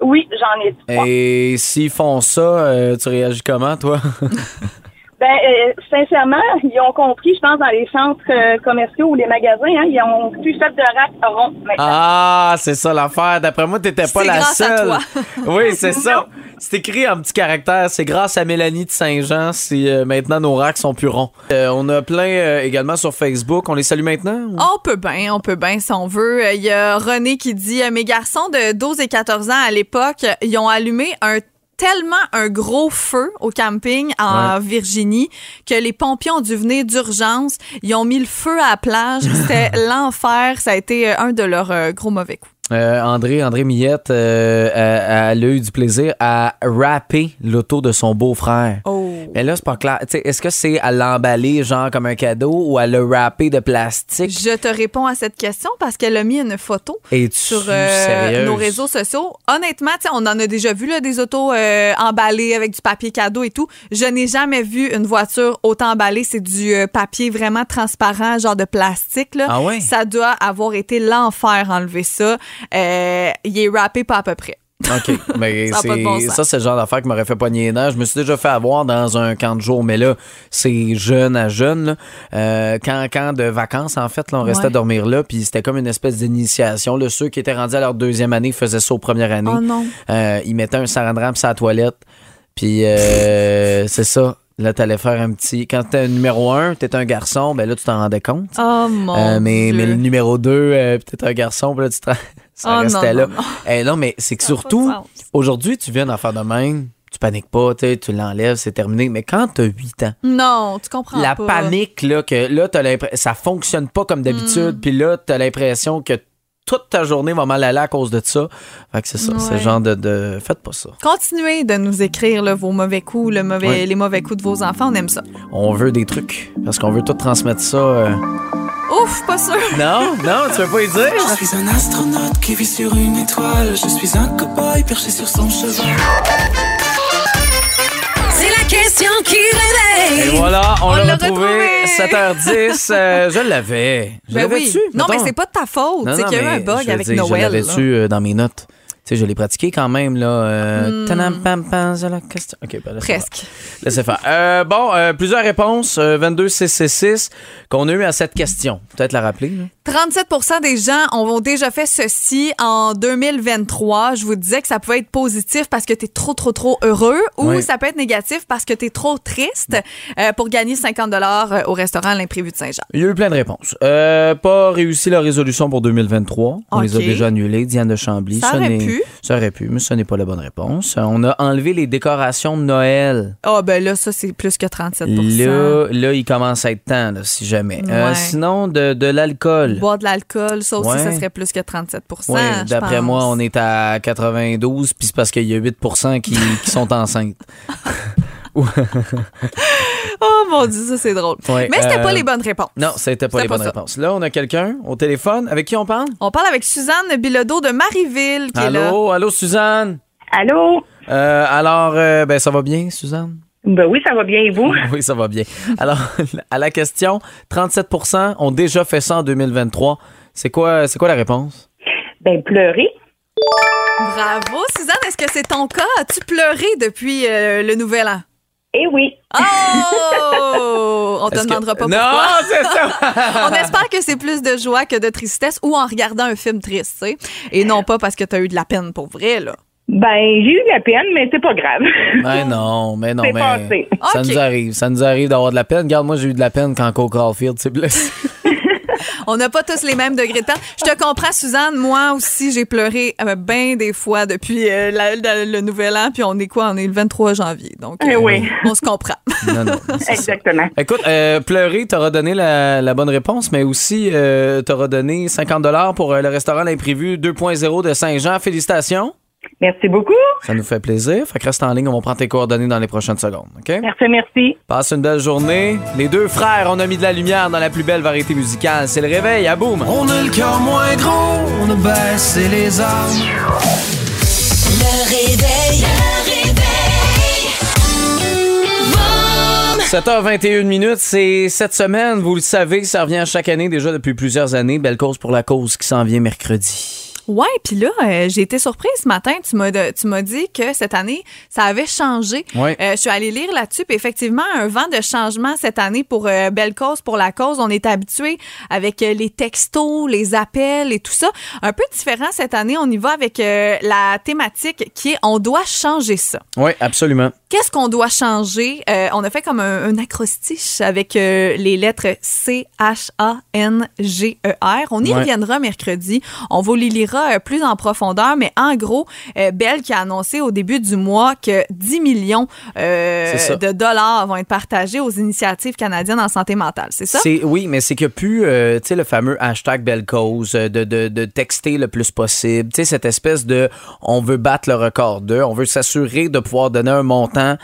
Oui, j'en ai trois. Et s'ils font ça, euh, tu réagis comment, toi? Ben, euh, sincèrement, ils ont compris, je pense, dans les centres euh, commerciaux ou les magasins, hein, ils ont plus fait de rack rond maintenant. ah, c'est ça l'affaire. D'après moi, t'étais pas C'est la grâce à seule. toi. oui, c'est ça. C'est écrit en petit caractère. C'est grâce à Mélanie de Saint-Jean si euh, maintenant nos racks sont plus ronds. Euh, on a plein euh, également sur Facebook. On les salue maintenant? ou? On peut bien, on peut bien si on veut. Euh, Il y a René qui dit Mes garçons de 12 et 14 ans à l'époque, ils ont allumé un tellement un gros feu au camping en Virginie que les pompiers ont dû venir d'urgence. Ils ont mis le feu à la plage. C'était l'enfer. Ça a été euh, un de leurs euh, gros mauvais coups. Euh, André, André Millette, euh, elle, elle a eu du plaisir à rapper l'auto de son beau-frère. Oh. Mais là, c'est pas clair. Est-ce que c'est à l'emballer, genre comme un cadeau, ou à le rapper de plastique? Je te réponds à cette question parce qu'elle a mis une photo sur euh, nos réseaux sociaux. Honnêtement, on en a déjà vu là, des autos euh, emballées avec du papier cadeau et tout. Je n'ai jamais vu une voiture autant emballée. C'est du papier vraiment transparent, genre de plastique. Là. Ah ouais? Ça doit avoir été l'enfer enlever ça. Euh, il est rappé pas à peu près. OK. Mais Ça bon c'est- ça, c'est le genre d'affaire qui m'aurait fait poigner les. Je me suis déjà fait avoir dans un camp de jour, mais là, c'est jeune à jeune. Là. Euh, camp, camp de vacances, en fait, là, on restait Ouais. dormir là, puis c'était comme une espèce d'initiation. là. Ceux qui étaient rendus à leur deuxième année faisaient ça aux premières années. Oh non. Euh, ils mettaient un saran sur la toilette, puis euh, c'est ça. Là, t'allais faire un petit... Quand t'es numéro un, t'es un garçon, ben là, tu t'en rendais compte. Oh mon Euh, mais, Dieu. mais le numéro 2, euh, peut-être un garçon, puis là, tu te... ça Oh, restait non, là. non, non. Eh, non, mais c'est que surtout, aujourd'hui, tu viens d'en faire de même, tu paniques pas, tu l'enlèves, c'est terminé. Mais quand t'as 8 ans, Non, tu comprends la pas. panique, là, que là, t'as l'impression, ça fonctionne pas comme Mm. d'habitude, puis là, t'as l'impression que toute ta journée va mal aller à cause de ça. Fait que c'est ça, c'est Ouais. le genre de, de... Faites pas ça. Continuez de nous écrire là, vos mauvais coups, le mauvais, Ouais. les mauvais coups de vos enfants. On aime ça. On veut des trucs, parce qu'on veut tout transmettre ça. euh. Ouf, pas sûr. Non, non, tu veux pas y dire? Je suis un astronaute qui vit sur une étoile. Je suis un cow-boy perché sur son cheval. C'est la question qui Et réveille. voilà, on, On l'a retrouvé. retrouvé. 7h10. euh, je l'avais. Je Ben l'avais oui. Non, mais mettons. c'est pas de ta faute. Non, C'est non, qu'il y a eu mais un bug veux avec dire, Noël. Je l'avais là? su euh, dans mes notes? Tu sais, je l'ai pratiqué quand même, là. euh, Hmm. pam, pam, la question. OK, ben, Presque. Laissez faire. Euh, bon, euh, plusieurs réponses. euh, 22 666 qu'on a eu à cette question. Peut-être la rappeler. là. 37% des gens ont déjà fait ceci en 2023. Je vous disais que ça pouvait être positif parce que tu es trop, trop, trop heureux ou Oui. ça peut être négatif parce que tu es trop triste euh, pour gagner 50 au restaurant à l'imprévu de Saint-Jean. Il y a eu plein de réponses. Euh, pas réussi la résolution pour 2023. On les a déjà annulées. Diane de Chambly. Ça aurait pu. Ça aurait pu, mais ce n'est pas la bonne réponse. Euh, On a enlevé les décorations de Noël. Ah, ben là, ça, c'est plus que 37 Là, là, il commence à être temps, là, si jamais. Euh, sinon, de, de l'alcool. Boire de l'alcool, ça aussi, Ouais. ça serait plus que 37 Oui, je d'après moi, on est à 92, puis c'est parce qu'il y a 8 qui, qui sont enceintes. Oh mon Dieu, ça, c'est drôle. Ouais, Mais c'était euh, pas les bonnes réponses. Non, c'était pas C'était les pas bonnes ça. réponses. Là, on a quelqu'un au téléphone. Avec qui on parle? On parle avec Suzanne Bilodeau de Marieville qui est là. Allô, allô, Suzanne? Allô? Euh, alors, euh, ben, ça va bien, Suzanne? Ben oui, ça va bien et vous? Oui, ça va bien. Alors, à la question, 37% ont déjà fait ça en 2023. C'est quoi, c'est quoi la réponse? Ben pleurer. Bravo, Suzanne. Est-ce que c'est ton cas? As-tu pleuré depuis euh, le nouvel an? Eh oui. Oh! On te que- demandera pas Non, pourquoi. c'est ça! On espère que c'est plus de joie que de tristesse ou en regardant un film triste, tu sais. Et non pas parce que tu as eu de la peine pour vrai, là. Ben, j'ai eu de la peine, mais c'est pas grave. Mais non, mais non, C'est mais passé. ça nous arrive. Ça nous arrive d'avoir de la peine. Regarde, moi, j'ai eu de la peine quand Cole Caulfield s'est blessé. On n'a pas tous les mêmes degrés de peine. Je te comprends, Suzanne. Moi aussi, j'ai pleuré euh, bien des fois depuis euh, la- la- le nouvel an. Puis on est quoi? On est le 23 janvier. Donc, Eh euh, oui. on se comprend. Non, non, ça. Exactement. Écoute, euh, pleurer, t'auras donné la, la bonne réponse, mais aussi euh, t'auras donné 50 pour euh, le restaurant L'Imprévu 2.0 de Saint-Jean. Félicitations. Merci beaucoup. Ça nous fait plaisir. Fait que reste en ligne, on va prendre tes coordonnées dans les prochaines secondes. OK? Merci, merci. Passe une belle journée. Les deux frères, on a mis de la lumière dans la plus belle variété musicale. C'est le réveil à boum. On a le cœur moins gros, on a baissé les armes. Le réveil. Le réveil. 7h21 minutes, c'est cette semaine, vous le savez, ça revient chaque année déjà depuis plusieurs années. Belle cause pour la cause qui s'en vient mercredi. Ouais, puis là, euh, j'ai été surprise ce matin. Tu m'as de- tu m'as dit que cette année, ça avait changé. Ouais. Euh, je suis allée lire là-dessus, puis effectivement, un vent de changement cette année pour euh, Belle Cause, pour la cause. On est habitué avec les textos, les appels et tout ça. Un peu différent cette année, on y va avec la thématique qui est on doit changer ça. Oui, absolument. Qu'est-ce qu'on doit changer? On a fait comme un, un acrostiche avec les lettres C-H-A-N-G-E-R. E On y Ouais. reviendra mercredi. On vous les lira euh, plus en profondeur, mais en gros, euh, Bell qui a annoncé au début du mois que 10 millions euh, de dollars vont être partagés aux initiatives canadiennes en santé mentale. C'est ça? Oui, mais c'est qu'il n'y a plus, tu sais, le fameux hashtag belle cause, de, de, de texter le plus possible. Tu sais, cette espèce de on veut battre le record de, on veut s'assurer de pouvoir donner un montant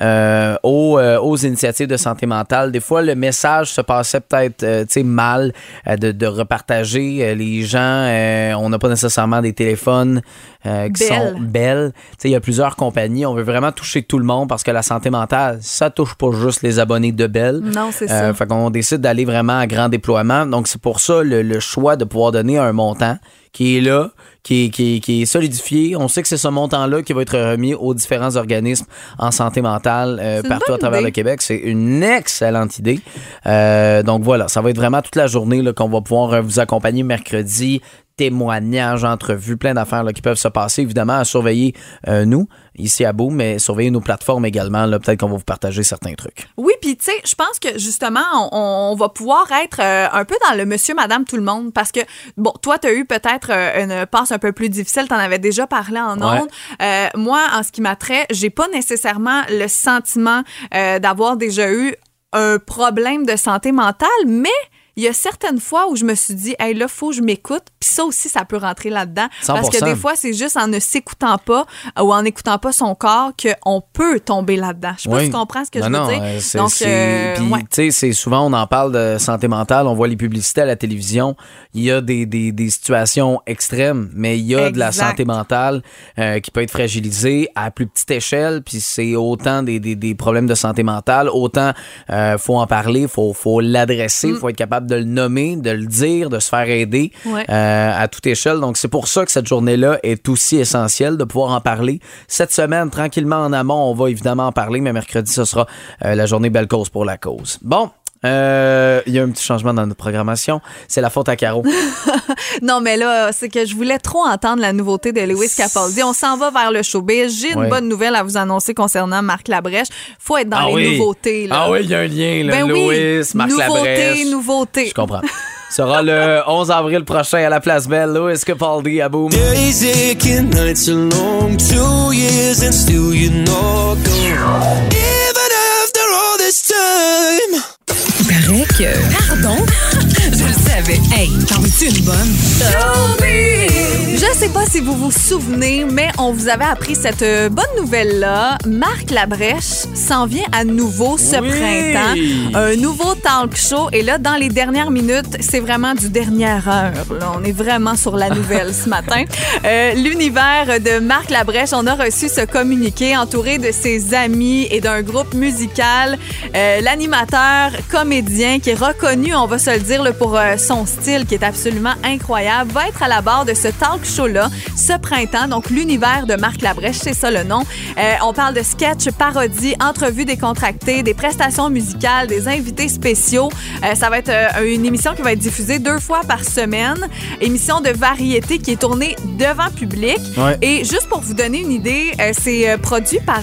euh, aux, euh, aux initiatives de santé mentale. Des fois, le message se passait peut-être, euh, tu sais, mal euh, de, de repartager. Euh, les gens, euh, on n'a pas nécessairement des téléphones euh, qui sont belles. Tu sais, il y a plusieurs compagnies. On veut vraiment toucher tout le monde parce que la santé mentale, ça touche pas juste les abonnés de Bell. Non, c'est Euh, ça. fait qu'on décide d'aller vraiment à grand déploiement. Donc, c'est pour ça le, le choix de pouvoir donner un montant qui est là, qui est, qui est- qui est solidifié. On sait que c'est ce montant-là qui va être remis aux différents organismes en santé mentale euh, partout à travers idée. le Québec. C'est une excellente idée. Euh, donc voilà, ça va être vraiment toute la journée qu'on va pouvoir euh, vous accompagner mercredi. Témoignages, entrevues, plein d'affaires qui peuvent se passer, évidemment, à surveiller euh, nous, ici à Boom, mais surveiller nos plateformes également. là. Peut-être qu'on va vous partager certains trucs. Oui, puis tu sais, je pense que justement, on, on va pouvoir être euh, un peu dans le monsieur, madame, tout le monde. Parce que, bon, toi, tu as eu peut-être euh, une passe un peu plus difficile. Tu en avais déjà parlé en Ouais. ondes. Euh, moi, en ce qui m'a trait, j'ai pas nécessairement le sentiment d'avoir déjà eu un problème de santé mentale, mais. Il y a certaines fois où je me suis dit, hey, là, faut que je m'écoute. Puis ça aussi, ça peut rentrer là-dedans. Parce que 100%. des fois, c'est juste en ne s'écoutant pas ou en n'écoutant pas son corps qu'on peut tomber là-dedans. Je sais pas si tu comprends ce que Non, je veux non, dire. euh, c'est- Donc, c'est- euh, puis, ouais. tu sais, souvent, on en parle de santé mentale, on voit les publicités à la télévision. Il y a des, des, des situations extrêmes, mais il y a de la santé mentale euh, qui peut être fragilisée à plus petite échelle, puis c'est autant des, des, des problèmes de santé mentale, autant euh, faut en parler, faut, faut l'adresser, faut être capable de le nommer, de le dire, de se faire aider. Ouais. euh, à toute échelle. Donc, c'est pour ça que cette journée-là est aussi essentielle de pouvoir en parler. Cette semaine, tranquillement en amont, on va évidemment en parler, mais mercredi, ce sera euh, la journée Belle Cause pour la cause. Bon. Euh, Il y a un petit changement dans notre programmation. C'est la faute à Caro. Non, mais là, c'est que je voulais trop entendre la nouveauté de Lewis Capaldi. On s'en va vers le showbiz. J'ai une Ouais. bonne nouvelle à vous annoncer concernant Marc Labrèche. Faut être dans Ah les oui. nouveautés. Là. Ah oui, il y a un lien, là. Ben oui. Louis, Marc nouveauté, Labrèche. nouveauté. Je comprends. Ce sera le 11 avril prochain à la Place Belle. Louis Capaldi à Boom. Days aching, nights are long, two years and still you're not gone. Even after all this time. Pardon? Savais. Hey, t'en veux-tu une bonne? Je sais pas si vous vous souvenez, mais on vous avait appris cette euh, bonne nouvelle-là. Marc Labrèche s'en vient à nouveau ce Oui. printemps. Un nouveau talk show. Et là, dans les dernières minutes, c'est vraiment du dernière heure. là. On est vraiment sur la nouvelle ce matin. Euh, L'univers de Marc Labrèche, on a reçu ce communiqué entouré de ses amis et d'un groupe musical. Euh, L'animateur, comédien qui est reconnu, on va se le dire, là, pour euh, son style qui est absolument incroyable, va être à la barre de ce talk show-là ce printemps. Donc, l'univers de Marc Labrèche, c'est ça le nom. Euh, on parle de sketch, parodie, entrevues décontractées, des prestations musicales, des invités spéciaux. Euh, ça va être euh, une émission qui va être diffusée deux fois par semaine. Émission de variété qui est tournée devant public. Ouais. Et juste pour vous donner une idée, c'est produit par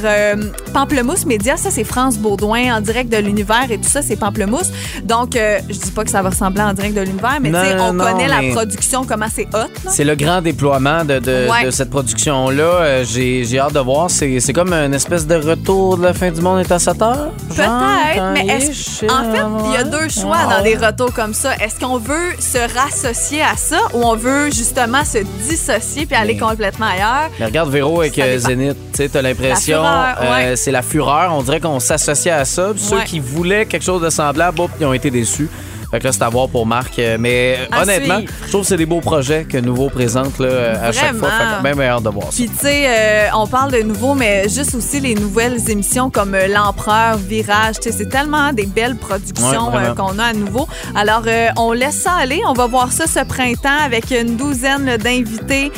Pamplemousse Média. Ça, c'est France Baudouin en direct de l'univers et tout ça, c'est Pamplemousse. Donc, je dis pas que ça va ressembler en direct de l'univers, mais tu sais, Non, on non, connaît mais- la production, comment c'est hot. là. C'est le grand déploiement de, de, Ouais. de cette production-là. Euh, j'ai, j'ai hâte de voir. C'est, c'est comme une espèce de retour de la fin du monde est à 7 heures. Peut-être, mais est-ce- en fait, il y a deux choix Ah dans des retours comme ça. Est-ce qu'on veut se rassocier à ça ou on veut justement se dissocier puis aller Mais- complètement ailleurs? Mais regarde Véro avec Ça euh, dépend. Zénith, tu sais, t'as l'impression, La fureur, ouais. euh, c'est la fureur. On dirait qu'on s'associe à ça. Puis Ceux Ouais. qui voulaient quelque chose de semblable, boum, ils ont été déçus. Fait que là, c'est à voir pour Marc. Euh, Mais euh, À honnêtement, suivre. je trouve que c'est des beaux projets que Nouveau présente là, euh, à chaque fois. Fait que bien, bien hâte de voir ça. Puis, tu sais, euh, on parle de nouveau, mais juste aussi les nouvelles émissions comme L'Empereur, Virage. Tu sais, c'est tellement des belles productions Ouais, euh, qu'on a à nouveau. Alors, euh, on laisse ça aller. On va voir ça ce printemps avec une douzaine d'invités.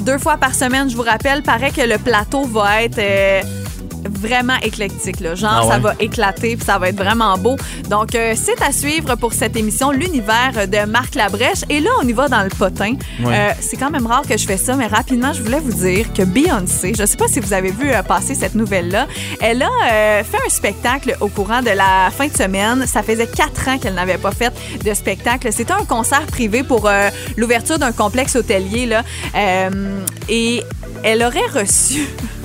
deux fois par semaine, je vous rappelle. Paraît que le plateau va être. Vraiment éclectique. Là. Genre, Ah ouais? ça va éclater puis ça va être vraiment beau. Donc, euh, c'est à suivre pour cette émission L'univers de Marc Labrèche. Et là, on y va dans le potin. Ouais. Euh, c'est quand même rare que je fais ça, mais rapidement, je voulais vous dire que Beyoncé, je sais pas si vous avez vu euh, passer cette nouvelle-là, elle a fait un spectacle au courant de la fin de semaine. Ça faisait quatre ans qu'elle n'avait pas fait de spectacle. C'était un concert privé pour l'ouverture d'un complexe hôtelier. Là. Et elle aurait reçu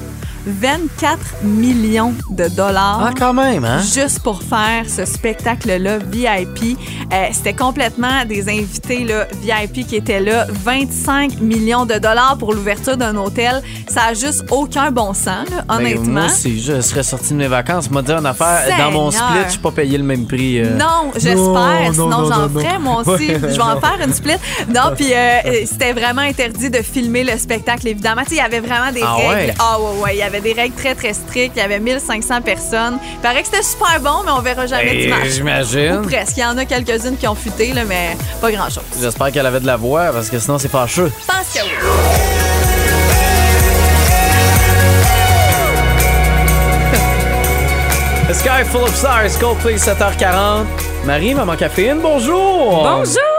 24 millions de dollars. Ah, quand même, hein? Juste pour faire ce spectacle-là VIP. Euh, C'était complètement des invités là, VIP qui étaient là. 25 millions de dollars pour l'ouverture d'un hôtel. Ça a juste aucun bon sens, là, Ben, honnêtement. moi aussi, je serais sorti de mes vacances. M'a dit en affaire, dans mon Seigneur. split, je suis pas payé le même prix. euh. Non, j'espère. Non, Sinon, non, non, j'en ferais, moi aussi. Ouais, je vais non. en faire une split. Non, puis euh, c'était vraiment interdit de filmer le spectacle, évidemment. Tu sais, il y avait vraiment des Ah règles. ouais? Ah, ouais, ouais. Il y avait des règles très, très strictes. Il y avait 1500 personnes. Il paraît que c'était super bon, mais on verra jamais Ben, d'image. j'imagine. Ou presque. Il y en a quelques-unes qui ont fuité, là, mais pas grand-chose. J'espère qu'elle avait de la voix, parce que sinon, c'est fâcheux. Je pense que oui. The Sky Full of Stars, Coldplay 7h40. Marie, maman caféine, bonjour! Bonjour!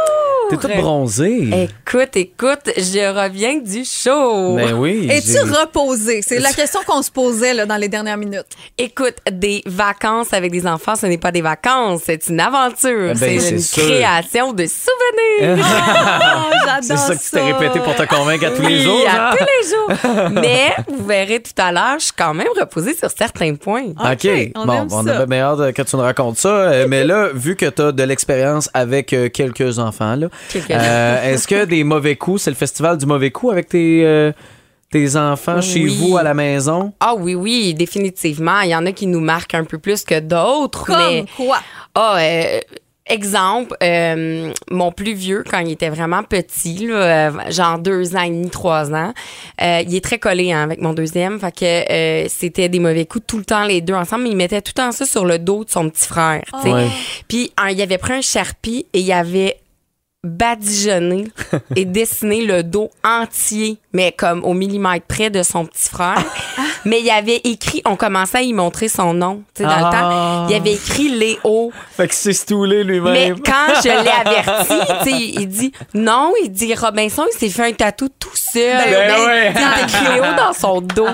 T'es toute bronzée. Écoute, écoute, je reviens du show. Ben oui. Es-tu j'ai- reposé? C'est la question qu'on se posait là, dans les dernières minutes. Écoute, des vacances avec des enfants, ce n'est pas des vacances, c'est une aventure. Ben, c'est une sûr. création de souvenirs. Oh, j'adore C'est ça que tu t'es répété pour te convaincre à tous les jours, à genre? tous les jours. Mais vous verrez tout à l'heure, je suis quand même reposée sur certains points. OK. on bon, aime on a bien hâte que tu nous racontes ça. Euh, mais là, vu que tu as de l'expérience avec euh, quelques enfants, là, est-ce que des mauvais coups, c'est le festival du mauvais coup avec tes, euh, tes enfants chez Oui. vous à la maison? Ah oui, oui, définitivement. Il y en a qui nous marquent un peu plus que d'autres. Comme mais... quoi? Ah, euh, exemple, euh, mon plus vieux, quand il était vraiment petit, là, euh, genre deux ans et demi, trois ans, euh, il est très collé hein, avec mon deuxième. Fait que euh, c'était des mauvais coups tout le temps, les deux ensemble. Mais il mettait tout le temps ça sur le dos de son petit frère. Puis un, il avait pris un charpie et il avait badigeonné et dessiné le dos entier, mais comme au millimètre près de son petit frère. mais il avait écrit, on commençait à y montrer son nom, tu sais, dans Ah. le temps. Il avait écrit Léo. Fait que c'est stoulé Mais lui-même. quand je l'ai averti, tu sais, il dit non, il dit Robinson, il s'est fait un tatou tout seul. Ben Ben, ouais. Il a écrit Léo dans son dos.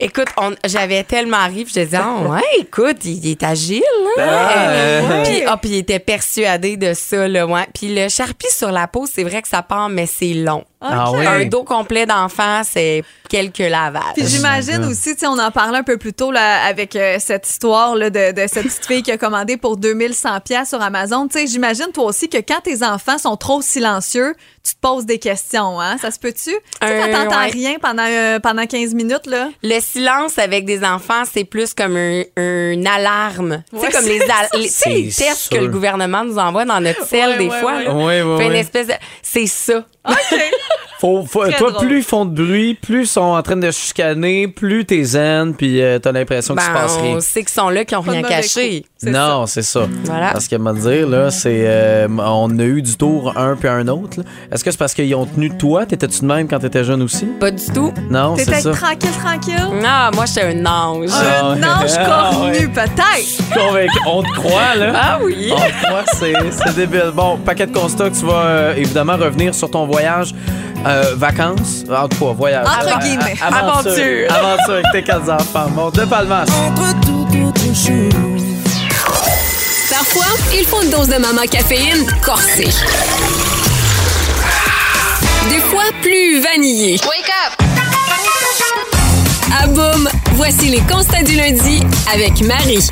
Écoute, j'avais tellement ri, je disais, ah ouais, écoute, il, il est agile. Hein? Ah, Euh, ouais. Puis ah, puis il était persuadé de ça, là, ouais. Puis le charpie sur la peau, c'est vrai que ça part, mais c'est long. Ah ouais. Un dos complet d'enfant, c'est quelques lavages. Puis j'imagine aussi, tu sais, on en parlait un peu plus tôt là, avec euh, cette histoire là, de, de cette petite fille qui a commandé pour 2100 pièces sur Amazon. Tu sais, j'imagine toi aussi que quand tes enfants sont trop silencieux, tu te poses des questions, hein? Ça se peut-tu? Tu sais, quand Euh, t'entends ouais. rien pendant, euh, pendant 15 minutes, là. Le silence avec des enfants, c'est plus comme un, une alarme. tu Ouais, sais, comme c'est les, al- les, C'est tests que le gouvernement nous envoie dans notre Ouais, des ouais, fois. là. Ouais, Fait une espèce de... C'est ça. OK. Faut, faut- Très toi, drôle. plus ils font de bruit, plus ils sont en train de se chicaner, plus t'es zen, puis euh, t'as l'impression qu'il se Ben, passe rien. on sait qu'ils sont là, qui ont Pas de rien caché. Non, c'est ça. Voilà. Parce que, me dire, là, c'est. euh, on a eu du tour un puis un autre. Est-ce que c'est parce qu'ils ont tenu de toi? T'étais-tu de même quand t'étais jeune aussi? Pas du tout. Non, c'est T'étais ça. tranquille, tranquille? Non, moi, j'étais un ange. Ah, Un ange Ah, cornu, ouais. peut-être. Convaincu. On te croit, là. Ah oui. On te croit, c'est c'est débile. Bon, paquet de constats que tu vas euh, évidemment revenir sur ton voyage. Euh, vacances, en tout cas, voyage. Entre Euh, guillemets. euh, Aventure. Aventure avec tes quatre enfants. Bon, de Palmas. Entre tout autre chose. Parfois, il faut une dose de maman caféine corsée. Des fois, plus vanillée. Wake up! Ah boum! Voici les constats du lundi avec Marie.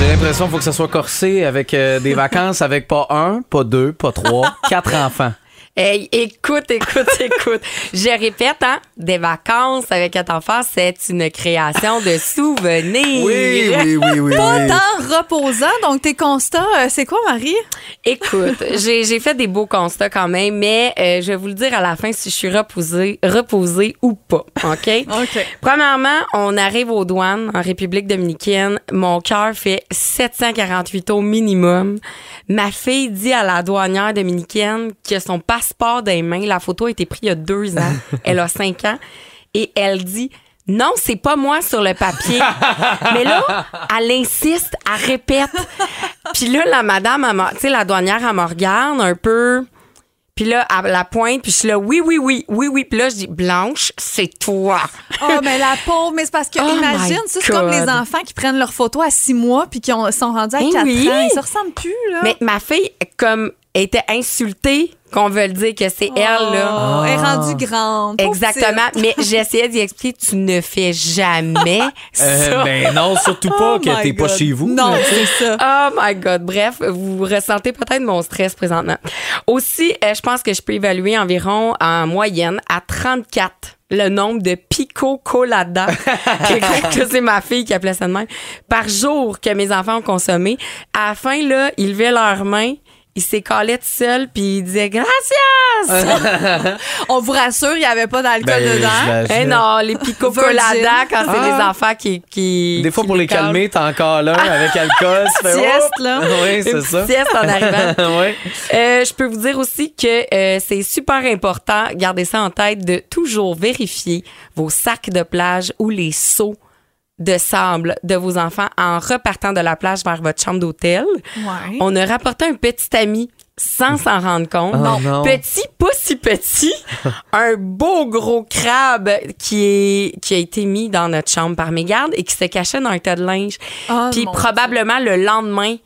J'ai l'impression qu'il faut que ça soit corsé avec euh, des vacances avec pas un, pas deux, pas trois, quatre enfants. Hey, écoute, écoute, écoute. Je répète, hein, des vacances avec quatre enfants, c'est une création de souvenirs. oui, oui, oui. Pas tant reposant. Donc, tes constats, euh, c'est quoi, Marie? Écoute, j'ai fait des beaux constats quand même, mais euh, je vais vous le dire à la fin si je suis reposée, reposée ou pas, OK? OK. Premièrement, on arrive aux douanes en République dominicaine. Mon cœur fait 748 au minimum. Ma fille dit à la douanière dominicaine que son passeport des mains, la photo a été prise il y a deux ans. elle a cinq ans. Et elle dit Non, c'est pas moi sur le papier. Mais là, elle insiste, elle répète. Puis là, la madame, elle m'a- tu sais, la douanière, elle me regarde un peu. Puis là, elle la pointe, puis je suis là, oui, oui, oui, oui, oui. Puis là, je dis, Blanche, c'est toi. Oh, mais la pauvre, mais c'est parce que, Oh imagine, ça, c'est comme les enfants qui prennent leurs photos à six mois puis qui ont- sont rendus à Eh 4 oui. ans. Ils se ressemblent plus, là. Mais ma fille, comme, était insultée qu'on veut le dire que c'est elle, là. Oh, Elle est rendue grande. Exactement. Mais j'essayais d'y expliquer, tu ne fais jamais ça. Euh, ben non, surtout pas Oh que t'es pas chez vous. Non, c'est ça. Oh my God. Bref, vous ressentez peut-être mon stress présentement. Aussi, euh, je pense que je peux évaluer environ en moyenne à 34 le nombre de pico colada que, que c'est ma fille qui appelait ça de même par jour que mes enfants ont consommé. À la fin, là, ils levaient leurs mains, ils s'écalaient tout seuls puis ils disaient gracias. On vous rassure, il n'y avait pas d'alcool Ben, dedans. Eh non, les pico colada quand c'est Ah. des enfants qui qui Des fois, qui pour les calmer, t'es encore là avec alcool. Sieste, là. Oui, c'est ça. sieste en arrivant. oui. Euh, je peux vous dire aussi que euh, c'est super important, gardez ça en tête, de toujours vérifier vos sacs de plage ou les seaux de sable de vos enfants en repartant de la plage vers votre chambre d'hôtel. Ouais. On a rapporté un petit ami sans s'en rendre compte. Oh non. Petit, pas si petit, un beau gros crabe qui, est, qui a été mis dans notre chambre par mes gardes et qui se cachait dans un tas de linge. Oh, Puis probablement le lendemain,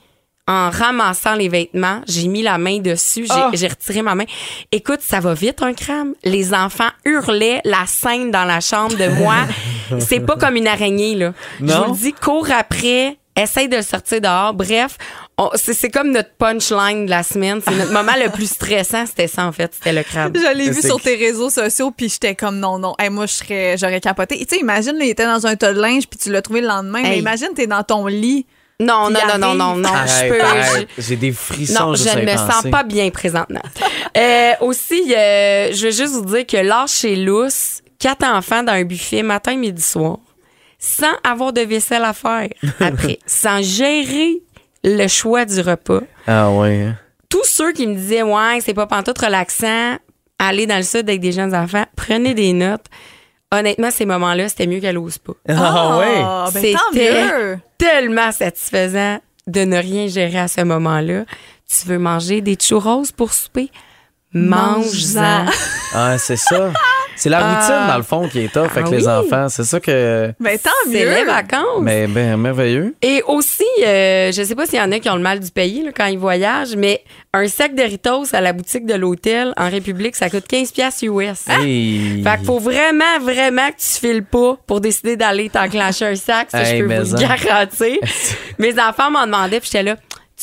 en ramassant les vêtements, j'ai mis la main dessus, j'ai Ah. j'ai retiré ma main. Écoute, ça va vite un crâne. Les enfants hurlaient la scène dans la chambre de moi. C'est pas comme une araignée là. Je Non? vous le dis, cours après. Essaye de le sortir dehors. Bref, on- c'est c'est comme notre punchline de la semaine. C'est notre moment le plus stressant. C'était ça, en fait. C'était le crabe. Je l'ai vu sur tes réseaux sociaux, puis j'étais comme non, non. Hey, moi, je serais, j'aurais capoté. Tu sais, imagine, là, il était dans un tas de linge, puis tu l'as trouvé le lendemain. Mais Hey. imagine, t'es dans ton lit. Non, non, non, non, non, non. Je peux. arrête. je- J'ai des frissons Non, je ne me penser. sens pas bien présentement. Euh, aussi, euh, je veux juste vous dire que l'âge chez Lousse, quatre enfants dans un buffet matin, midi, soir, sans avoir de vaisselle à faire après, sans gérer le choix du repas. Ah ouais. hein? Tous ceux qui me disaient, ouais, c'est pas pantoute relaxant, aller dans le sud avec des jeunes enfants, prenez des notes. Honnêtement, ces moments-là, c'était mieux qu'à l'ose pas. Ah ouais. Ah, ben, C'était tellement satisfaisant de ne rien gérer à ce moment-là. Tu veux manger des churros pour souper? Mange-en. Ah, c'est ça. C'est la routine, Ah. dans le fond, qui est tough avec Ah les oui. enfants. C'est ça que. Ben, tant C'est mieux. les vacances. Mais ben, merveilleux. Et aussi, euh, je sais pas s'il y en a qui ont le mal du pays là, quand ils voyagent, mais un sac de Doritos à la boutique de l'hôtel en République, ça coûte 15 pièces US. Hey. Fait qu'il faut vraiment, vraiment que tu files pas pour décider d'aller t'enclencher un sac. Ça, Hey, je peux mais vous le en. garantir. Mes enfants m'en demandaient, puis j'étais là,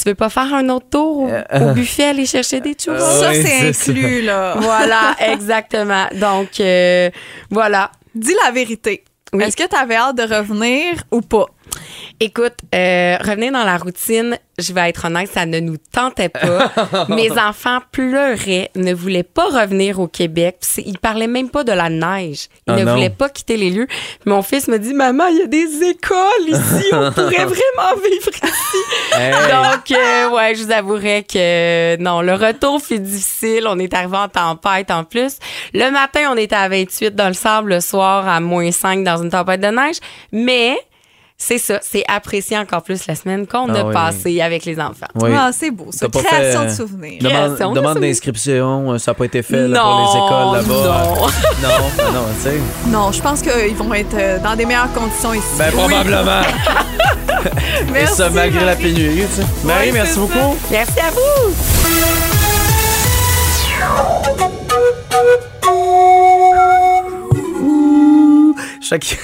tu veux pas faire un autre tour au, au buffet, aller chercher des churros? Ça, Ouais, c'est inclus, là. voilà, exactement. Donc, euh, voilà. Dis la vérité. Oui. Est-ce que tu avais hâte de revenir ou pas? Écoute, euh, revenir dans la routine, je vais être honnête, ça ne nous tentait pas. Mes enfants pleuraient, ne voulaient pas revenir au Québec. Ils parlaient même pas de la neige. Ils Ah ne non. voulaient pas quitter les lieux. Mon fils me dit, maman, il y a des écoles ici, on pourrait vraiment vivre ici. Hey. Donc, euh, ouais, je vous avouerai que non, le retour fut difficile. On est arrivé en tempête en plus. Le matin, on était à 28 dans le sable, le soir à moins 5 dans une tempête de neige. Mais c'est ça, c'est apprécier encore plus la semaine qu'on Ah a oui. passée avec les enfants. Oui. Ah, c'est beau, ça. Création fait, de souvenirs. Demande, demande d'inscription, euh, ça n'a pas été fait là, pour les écoles là-bas. non. non, non, tu sais. Non, je pense qu'ils vont être euh, dans des meilleures conditions ici. Ben, probablement. Et Merci, ça, malgré la Marie. pénurie, tu sais. Marie, merci beaucoup. Merci à vous. Chaque...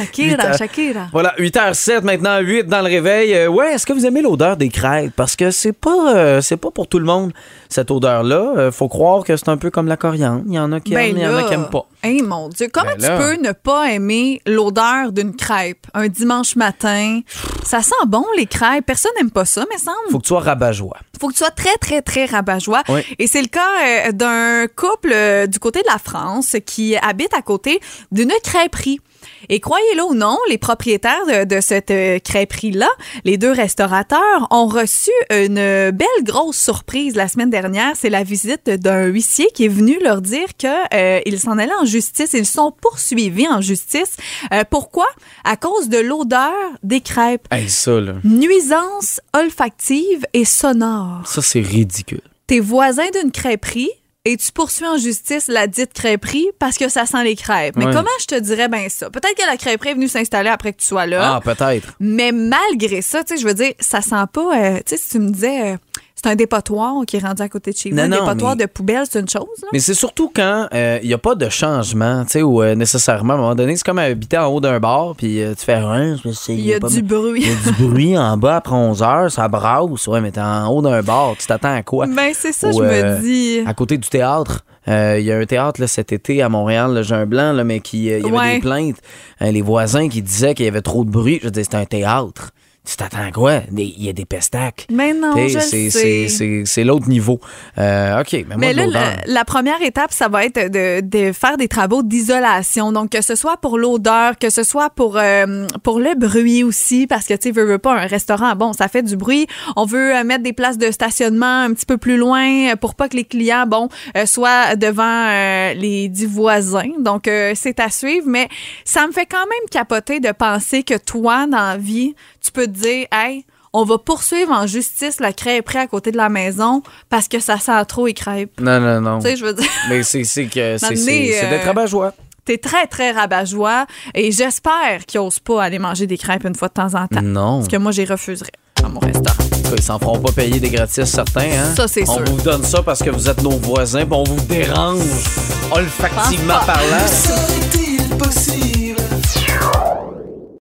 Shakira, Huit Shakira. Voilà, 8h07 maintenant, 8 dans le réveil. Euh, ouais, est-ce que vous aimez l'odeur des crêpes? Parce que c'est pas euh, c'est pas pour tout le monde, cette odeur-là. Euh, faut croire que c'est un peu comme la coriandre. Il y en a qui aiment, il y en a qui aiment pas. Hey, mon Dieu, comment Ben là. tu peux ne pas aimer l'odeur d'une crêpe un dimanche matin? Ça sent bon, les crêpes. Personne n'aime pas ça, mais semble. Faut que tu sois rabat-joie. faut que tu sois très, très, très rabat-joie. Oui. Et c'est le cas euh, d'un couple euh, du côté de la France qui habite à côté d'une crêperie. Et croyez-le ou non, les propriétaires de, de cette euh, crêperie-là, les deux restaurateurs, ont reçu une belle grosse surprise la semaine dernière. C'est la visite d'un huissier qui est venu leur dire qu'ils s'en allaient en justice. Ils sont poursuivis en justice. Euh, pourquoi? À cause de l'odeur des crêpes. Hey, ça, là. Nuisance olfactive et sonore. Ça, c'est ridicule. T'es voisin d'une crêperie et tu poursuis en justice la dite crêperie parce que ça sent les crêpes? Mais Ouais. comment je te dirais bien ça? Peut-être que la crêperie est venue s'installer après que tu sois là. Ah, peut-être. Mais malgré ça, tu sais, je veux dire, ça sent pas. euh, tu sais, si tu me disais, euh, c'est un dépotoir qui est rendu à côté de chez vous, Non, un non, dépotoir mais- de poubelle, c'est une chose. là. Mais c'est surtout quand il n'y a pas de changement, tu sais, ou euh, nécessairement, à un moment donné, c'est comme habiter en haut d'un bar, puis euh, tu fais rien. Il y a du bruit. Il y a du bruit en bas après 11 heures, ça brasse. Ouais, mais t'es en haut d'un bar, tu t'attends à quoi? Ben, c'est ça, je euh, me dis. À côté du théâtre. euh, Il y a un théâtre là, cet été à Montréal, le Jean Blanc, là, mais qui, euh, il y avait Ouais. des plaintes. Euh, les voisins qui disaient qu'il y avait trop de bruit. Je disais, c'est un théâtre. Tu t'attends à quoi? Il y a des pestacs. Mais non, je sais. c'est- l'autre niveau. Euh, OK, mais moi, Mais de là, la, la première étape, ça va être de, de faire des travaux d'isolation. Donc, que ce soit pour l'odeur, que ce soit pour, euh, pour le bruit aussi, parce que, tu sais, veux, veux pas, un restaurant, bon, ça fait du bruit. On veut euh, mettre des places de stationnement un petit peu plus loin pour pas que les clients, bon, euh, soient devant les dix voisins. Donc, c'est à suivre. Mais ça me fait quand même capoter de penser que toi, dans la vie, tu peux te dire, hey, on va poursuivre en justice la crêperie à côté de la maison parce que ça sent trop les crêpes. Non, non, non. Tu sais, je veux dire, Mais c'est c'est que c'est c'est euh, d'être rabat-joie. t'es très, très rabat-joie et j'espère qu'ils osent pas aller manger des crêpes une fois de temps en temps. Non. Parce que moi, j'y refuserais à mon restaurant. Ils s'en feront pas payer des gratis, certains. Hein? Ça, c'est on sûr. vous donne ça parce que vous êtes nos voisins, puis on vous dérange olfactivement parlant. Serait-il possible